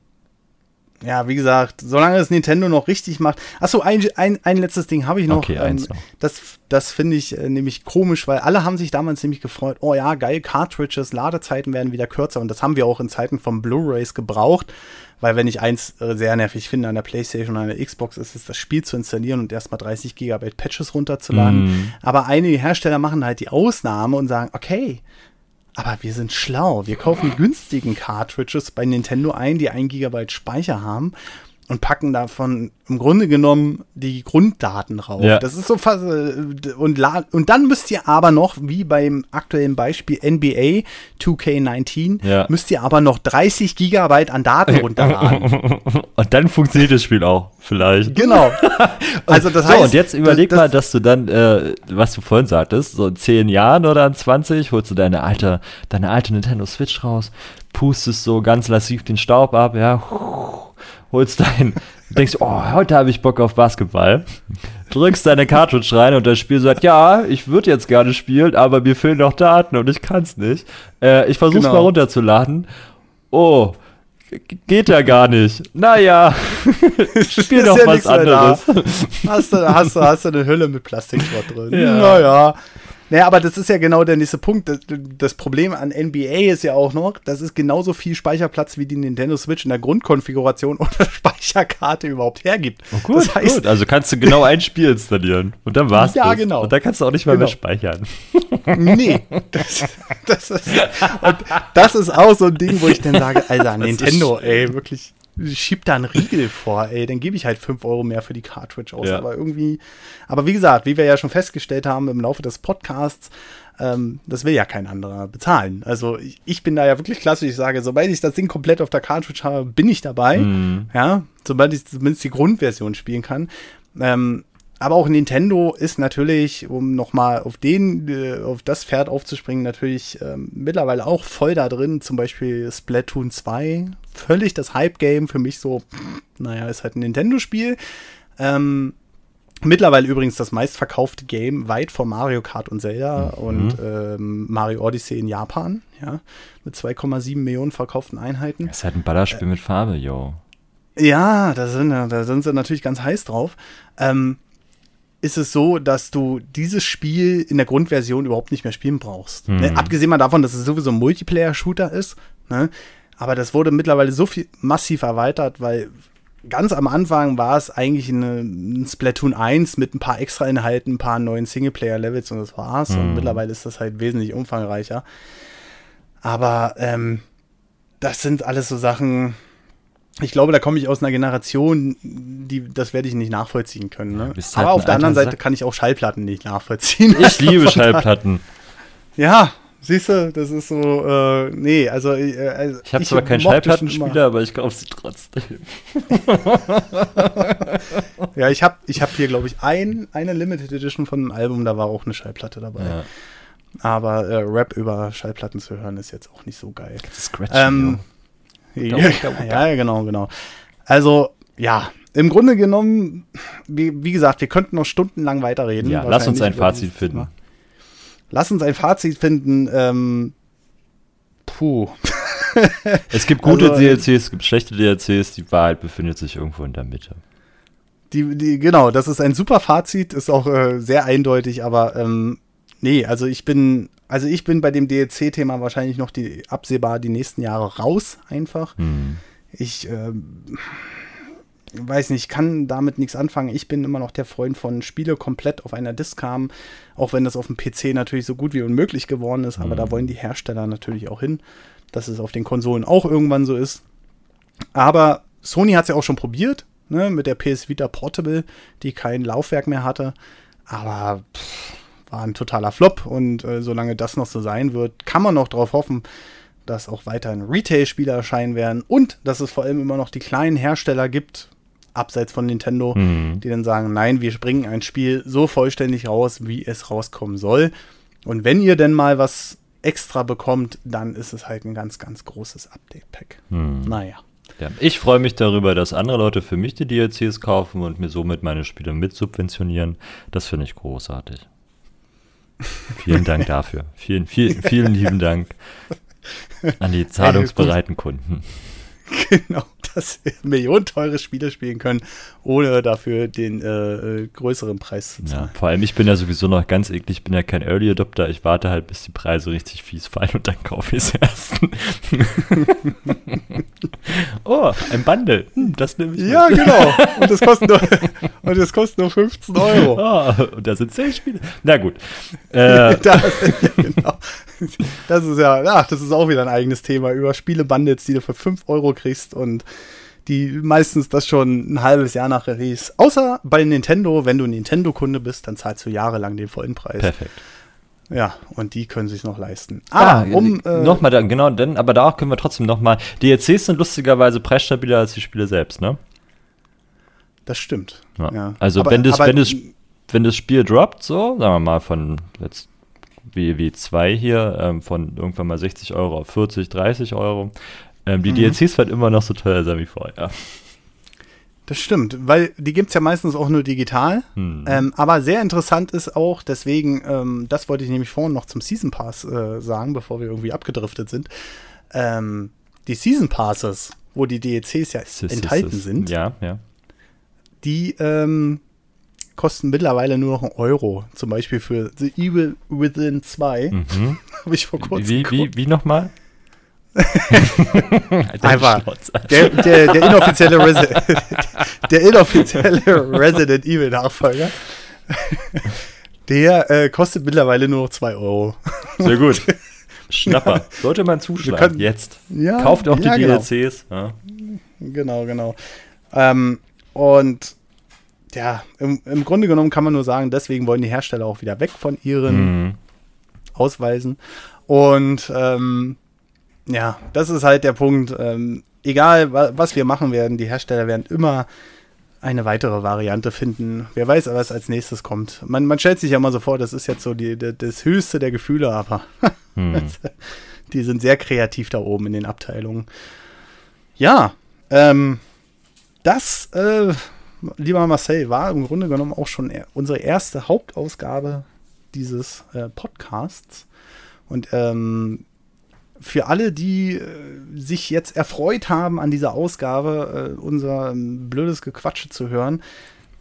ja, wie gesagt, solange es Nintendo noch richtig macht. Achso, ein, ein, ein letztes Ding habe ich noch. Ähm, Okay, eins noch. Das, das finde ich äh, nämlich komisch, weil alle haben sich damals nämlich gefreut, oh ja, geil, Cartridges, Ladezeiten werden wieder kürzer und das haben wir auch in Zeiten von Blu-Rays gebraucht, weil wenn ich eins äh, sehr nervig finde an der Playstation und an der Xbox, ist es das Spiel zu installieren und erstmal 30 GB Patches runterzuladen. Mhm. Aber einige Hersteller machen halt die Ausnahme und sagen, okay, aber wir sind schlau. Wir kaufen günstigen Cartridges bei Nintendo ein, die 1 GB Speicher haben und packen davon im Grunde genommen die Grunddaten drauf. Ja. Das ist so fast, äh, und, und dann müsst ihr aber noch, wie beim aktuellen Beispiel NBA 2K19, Ja. müsst ihr aber noch 30 Gigabyte an Daten runterladen. *laughs* Und dann funktioniert das Spiel auch, vielleicht. genau. *laughs* Also das so, heißt, und jetzt überleg das, mal, dass du dann, äh, was du vorhin sagtest, so in 10 Jahren oder in 20 holst du deine alte, deine alte Nintendo Switch raus, pustest so ganz lassiv den Staub ab, ja, holst dein, denkst, oh, heute habe ich Bock auf Basketball, drückst deine Cartridge rein und das Spiel sagt, ja, ich würde jetzt gerne spielen, aber mir fehlen noch Daten und ich kann es nicht. Äh, ich versuch's Genau. mal runterzuladen. Oh, geht ja gar nicht. Naja, *laughs* spiel doch ja was anderes. Hast du, hast, du, hast du eine Hülle mit Plastikschrott drin? Ja. Naja. Naja, aber das ist ja genau der nächste Punkt. Das, das Problem an NBA ist ja auch noch, das ist genauso viel Speicherplatz wie die Nintendo Switch in der Grundkonfiguration *laughs* oder Speicherkarte überhaupt hergibt. Oh, gut, das heißt, gut. Also kannst du genau ein Spiel installieren. Und dann war's Ja, das. genau. Und dann kannst du auch nicht mal mehr Genau. speichern. nee. Das, das, ist, und das ist auch so ein Ding, wo ich dann sage, *laughs* Alter, Nintendo, ey, wirklich, schieb da einen Riegel *laughs* vor, ey, dann gebe ich halt 5 Euro mehr für die Cartridge aus. Ja. Aber irgendwie, aber wie gesagt, wie wir ja schon festgestellt haben im Laufe des Podcasts, ähm, das will ja kein anderer bezahlen. Also ich, ich bin da ja wirklich klasse. Ich sage, sobald ich das Ding komplett auf der Cartridge habe, bin ich dabei. Mhm. Ja, sobald ich zumindest die Grundversion spielen kann. Ähm, aber auch Nintendo ist natürlich, um nochmal auf den, äh, auf das Pferd aufzuspringen, natürlich ähm, mittlerweile auch voll da drin. Zum Beispiel Splatoon 2, völlig das Hype-Game für mich so, naja, ist halt ein Nintendo-Spiel. Ähm, mittlerweile übrigens das meistverkaufte Game, weit vor Mario Kart und Zelda Mhm. und ähm, Mario Odyssey in Japan, ja, mit 2,7 Millionen verkauften Einheiten. Das ist halt ein Ballerspiel mit Farbe, yo. Ja, da sind, da sind sie natürlich ganz heiß drauf. Ähm, ist es so, dass du dieses Spiel in der Grundversion überhaupt nicht mehr spielen brauchst. Mhm. Ne? Abgesehen mal davon, dass es sowieso ein Multiplayer-Shooter ist. Ne? Aber das wurde mittlerweile so viel massiv erweitert, weil ganz am Anfang war es eigentlich eine, ein Splatoon 1 mit ein paar extra Inhalten, ein paar neuen Singleplayer-Levels und das war's. Und Mhm. mittlerweile ist das halt wesentlich umfangreicher. Aber ähm, das sind alles so Sachen, ich glaube, da komme ich aus einer Generation, die, das werde ich nicht nachvollziehen können. Ne? bist halt Aber auf der anderen Seite Sack. kann ich auch Schallplatten nicht nachvollziehen. Ich *laughs* liebe Von daher- Schallplatten. Ja, siehst du, das ist so, äh, nee, also. Äh, also Ich habe zwar keinen Schallplattenspieler, aber ich kaufe sie trotzdem. *laughs* Ja, ich habe ich hab hier, glaube ich, ein, eine Limited Edition von einem Album, da war auch eine Schallplatte dabei. Ja, Aber äh, Rap über Schallplatten zu hören, ist jetzt auch nicht so geil. das Scratch. Ähm, Waka, waka. ja, genau, genau. Also, ja, im Grunde genommen, wie, wie gesagt, wir könnten noch stundenlang weiterreden. ja, lass uns ein Fazit finden. Lass uns ein Fazit finden. Ähm, puh. *laughs* Es gibt gute Also, DLCs, es gibt schlechte DLCs, die Wahrheit befindet sich irgendwo in der Mitte. Die, die, genau, das ist ein super Fazit, ist auch äh, sehr eindeutig, aber ähm, nee, also ich bin, also ich bin bei dem DLC-Thema wahrscheinlich noch die absehbar die nächsten Jahre raus, einfach. Hm. Ich ähm, weiß nicht, kann damit nichts anfangen. Ich bin immer noch der Freund von Spiele komplett auf einer Disk haben, auch wenn das auf dem PC natürlich so gut wie unmöglich geworden ist, aber Mhm. da wollen die Hersteller natürlich auch hin, dass es auf den Konsolen auch irgendwann so ist. Aber Sony hat es ja auch schon probiert. ne, mit der PS Vita Portable, die kein Laufwerk mehr hatte. Aber pff, war ein totaler Flop und äh, solange das noch so sein wird, kann man noch darauf hoffen, dass auch weiterhin Retail-Spiele erscheinen werden und dass es vor allem immer noch die kleinen Hersteller gibt, abseits von Nintendo, mhm. die dann sagen, nein, wir bringen ein Spiel so vollständig raus, wie es rauskommen soll. Und wenn ihr denn mal was extra bekommt, dann ist es halt ein ganz, ganz großes Update-Pack. Mhm. Naja. Ja, ich freue mich darüber, dass andere Leute für mich die DLCs kaufen und mir somit meine Spiele mitsubventionieren. Das finde ich großartig. Vielen Dank dafür. Vielen, vielen, vielen lieben Dank an die zahlungsbereiten Kunden. *laughs* Genau, dass wir millionenteure Spiele spielen können, ohne dafür den äh, äh, größeren Preis zu zahlen. Ja, vor allem, ich bin ja sowieso noch ganz eklig, ich bin ja kein Early Adopter, ich warte halt, bis die Preise richtig fies fallen und dann kaufe ich es erst. *laughs* oh, ein Bundle, hm, das nehme ich Ja, mit. genau, *laughs* und das kostet nur, und das kostet nur 15 Euro. Oh, und da sind 10 Spiele. Na gut. Äh, das, ja, genau. *laughs* das ist ja, ach, das ist auch wieder ein eigenes Thema über Spiele-Bundles, die du für 5 Euro kriegst und die meistens das schon ein halbes Jahr nach Release. Außer bei Nintendo, wenn du Nintendo-Kunde bist, dann zahlst du jahrelang den vollen Preis. Perfekt. Ja, und die können sich noch leisten. Ah, ah um. Äh, nochmal, da, genau, denn, aber da können wir trotzdem nochmal. DLCs sind lustigerweise preisstabiler als die Spiele selbst, ne? Das stimmt. Ja. Ja. Also, aber, wenn, das, aber, wenn, das, wenn das Spiel droppt, so, sagen wir mal, von jetzt WW2 hier, ähm, von irgendwann mal 60 Euro auf 40, 30 Euro, ähm, die mhm. DLCs werden immer noch so teuer sein wie vorher. Das stimmt, weil die gibt es ja meistens auch nur digital. Mhm. Ähm, aber sehr interessant ist auch, deswegen, ähm, das wollte ich nämlich vorhin noch zum Season Pass äh, sagen, bevor wir irgendwie abgedriftet sind. Ähm, die Season Passes, wo die DLCs ja enthalten sind, ja, ja. die ähm, kosten mittlerweile nur noch einen Euro. Zum Beispiel für The Evil Within 2. Mhm. *laughs* Habe ich vor kurzem Wie, wie, wie nochmal? *laughs* Einfach. Der, der, der, inoffizielle Resi *laughs* der inoffizielle Resident Evil Nachfolger. Der äh, kostet mittlerweile nur noch 2 Euro. Sehr gut. Schnapper. Sollte man zuschlagen. Können, Jetzt. Ja, Kauft auch die genau. DLCs. Ja. Genau, genau. Ähm, und ja, im, im, Grunde genommen kann man nur sagen, deswegen wollen die Hersteller auch wieder weg von ihren mhm. Ausweisen. Und ähm, ja, das ist halt der Punkt. Ähm, egal, wa was wir machen werden, die Hersteller werden immer eine weitere Variante finden. Wer weiß, was als nächstes kommt. Man, man stellt sich ja immer so vor, das ist jetzt so die, die das höchste der Gefühle, aber *laughs* hm. *laughs* die sind sehr kreativ da oben in den Abteilungen. Ja, ähm, das, äh, lieber Marcel, war im Grunde genommen auch schon unsere erste Hauptausgabe dieses äh, Podcasts. Und ähm, für alle, die äh, sich jetzt erfreut haben, an dieser Ausgabe äh, unser ähm, blödes Gequatsche zu hören,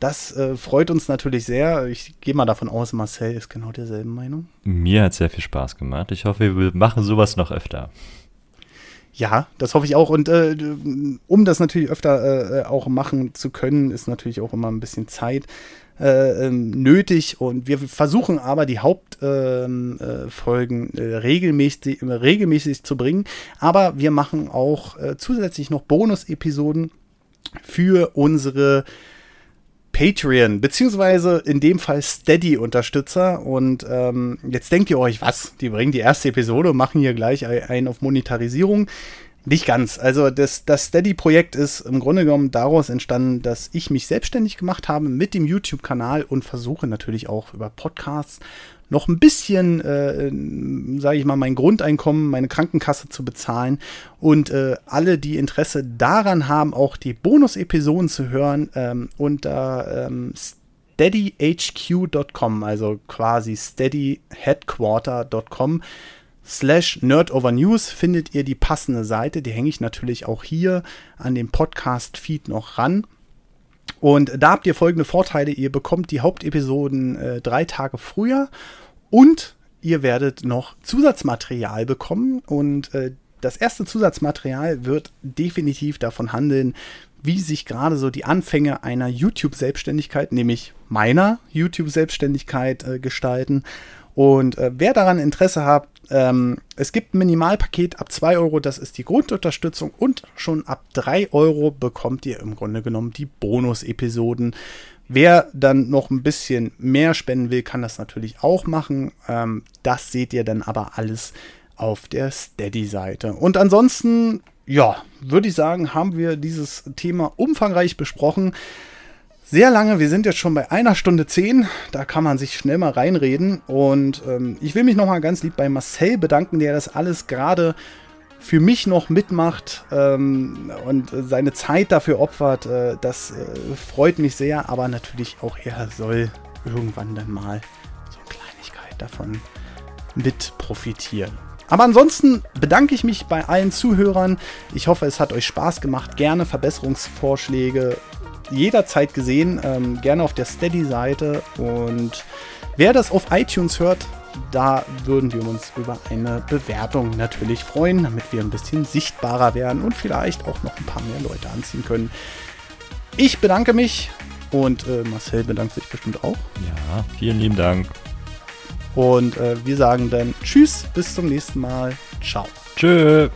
das äh, freut uns natürlich sehr. Ich gehe mal davon aus, Marcel ist genau derselben Meinung. Mir hat sehr viel Spaß gemacht. Ich hoffe, wir machen sowas noch öfter. Ja, das hoffe ich auch. Und äh, um das natürlich öfter äh, auch machen zu können, ist natürlich auch immer ein bisschen Zeit äh, ähm, nötig und wir versuchen aber die Hauptfolgen ähm, äh, äh, regelmäßig, regelmäßig zu bringen. Aber wir machen auch äh, zusätzlich noch Bonus-Episoden für unsere Patreon, beziehungsweise in dem Fall Steady-Unterstützer. Und ähm, jetzt denkt ihr euch, was? Die bringen die erste Episode und machen hier gleich einen auf Monetarisierung. Nicht ganz. Also das, das Steady-Projekt ist im Grunde genommen daraus entstanden, dass ich mich selbstständig gemacht habe mit dem YouTube-Kanal und versuche natürlich auch über Podcasts noch ein bisschen, äh, sage ich mal, mein Grundeinkommen, meine Krankenkasse zu bezahlen. Und äh, alle, die Interesse daran haben, auch die Bonus-Episoden zu hören, ähm, unter ähm, steadyhq.com, also quasi steadyheadquarter.com, slash nerdovernews findet ihr die passende Seite. Die hänge ich natürlich auch hier an dem Podcast-Feed noch ran. Und da habt ihr folgende Vorteile. Ihr bekommt die Hauptepisoden äh, drei Tage früher und ihr werdet noch Zusatzmaterial bekommen. Und äh, das erste Zusatzmaterial wird definitiv davon handeln, wie sich gerade so die Anfänge einer YouTube-Selbstständigkeit, nämlich meiner YouTube-Selbstständigkeit, äh, gestalten Und äh, wer daran Interesse hat, ähm, es gibt ein Minimalpaket ab 2 Euro, das ist die Grundunterstützung. Und schon ab 3 Euro bekommt ihr im Grunde genommen die Bonus-Episoden. Wer dann noch ein bisschen mehr spenden will, kann das natürlich auch machen. Ähm, das seht ihr dann aber alles auf der Steady-Seite. Und ansonsten, ja, würde ich sagen, haben wir dieses Thema umfangreich besprochen. Sehr lange, wir sind jetzt schon bei einer Stunde zehn. Da kann man sich schnell mal reinreden. Und ähm, ich will mich nochmal ganz lieb bei Marcel bedanken, der das alles gerade für mich noch mitmacht ähm, und seine Zeit dafür opfert. Äh, das äh, freut mich sehr, aber natürlich auch er soll irgendwann dann mal so eine Kleinigkeit davon mit profitieren. Aber ansonsten bedanke ich mich bei allen Zuhörern. Ich hoffe, es hat euch Spaß gemacht. Gerne Verbesserungsvorschläge jederzeit gesehen. Ähm, gerne auf der Steady-Seite. Und wer das auf iTunes hört, da würden wir uns über eine Bewertung natürlich freuen, damit wir ein bisschen sichtbarer werden und vielleicht auch noch ein paar mehr Leute anziehen können. Ich bedanke mich und äh, Marcel bedankt sich bestimmt auch. Ja, vielen lieben Dank. Und äh, wir sagen dann Tschüss, bis zum nächsten Mal. Ciao. Tschö.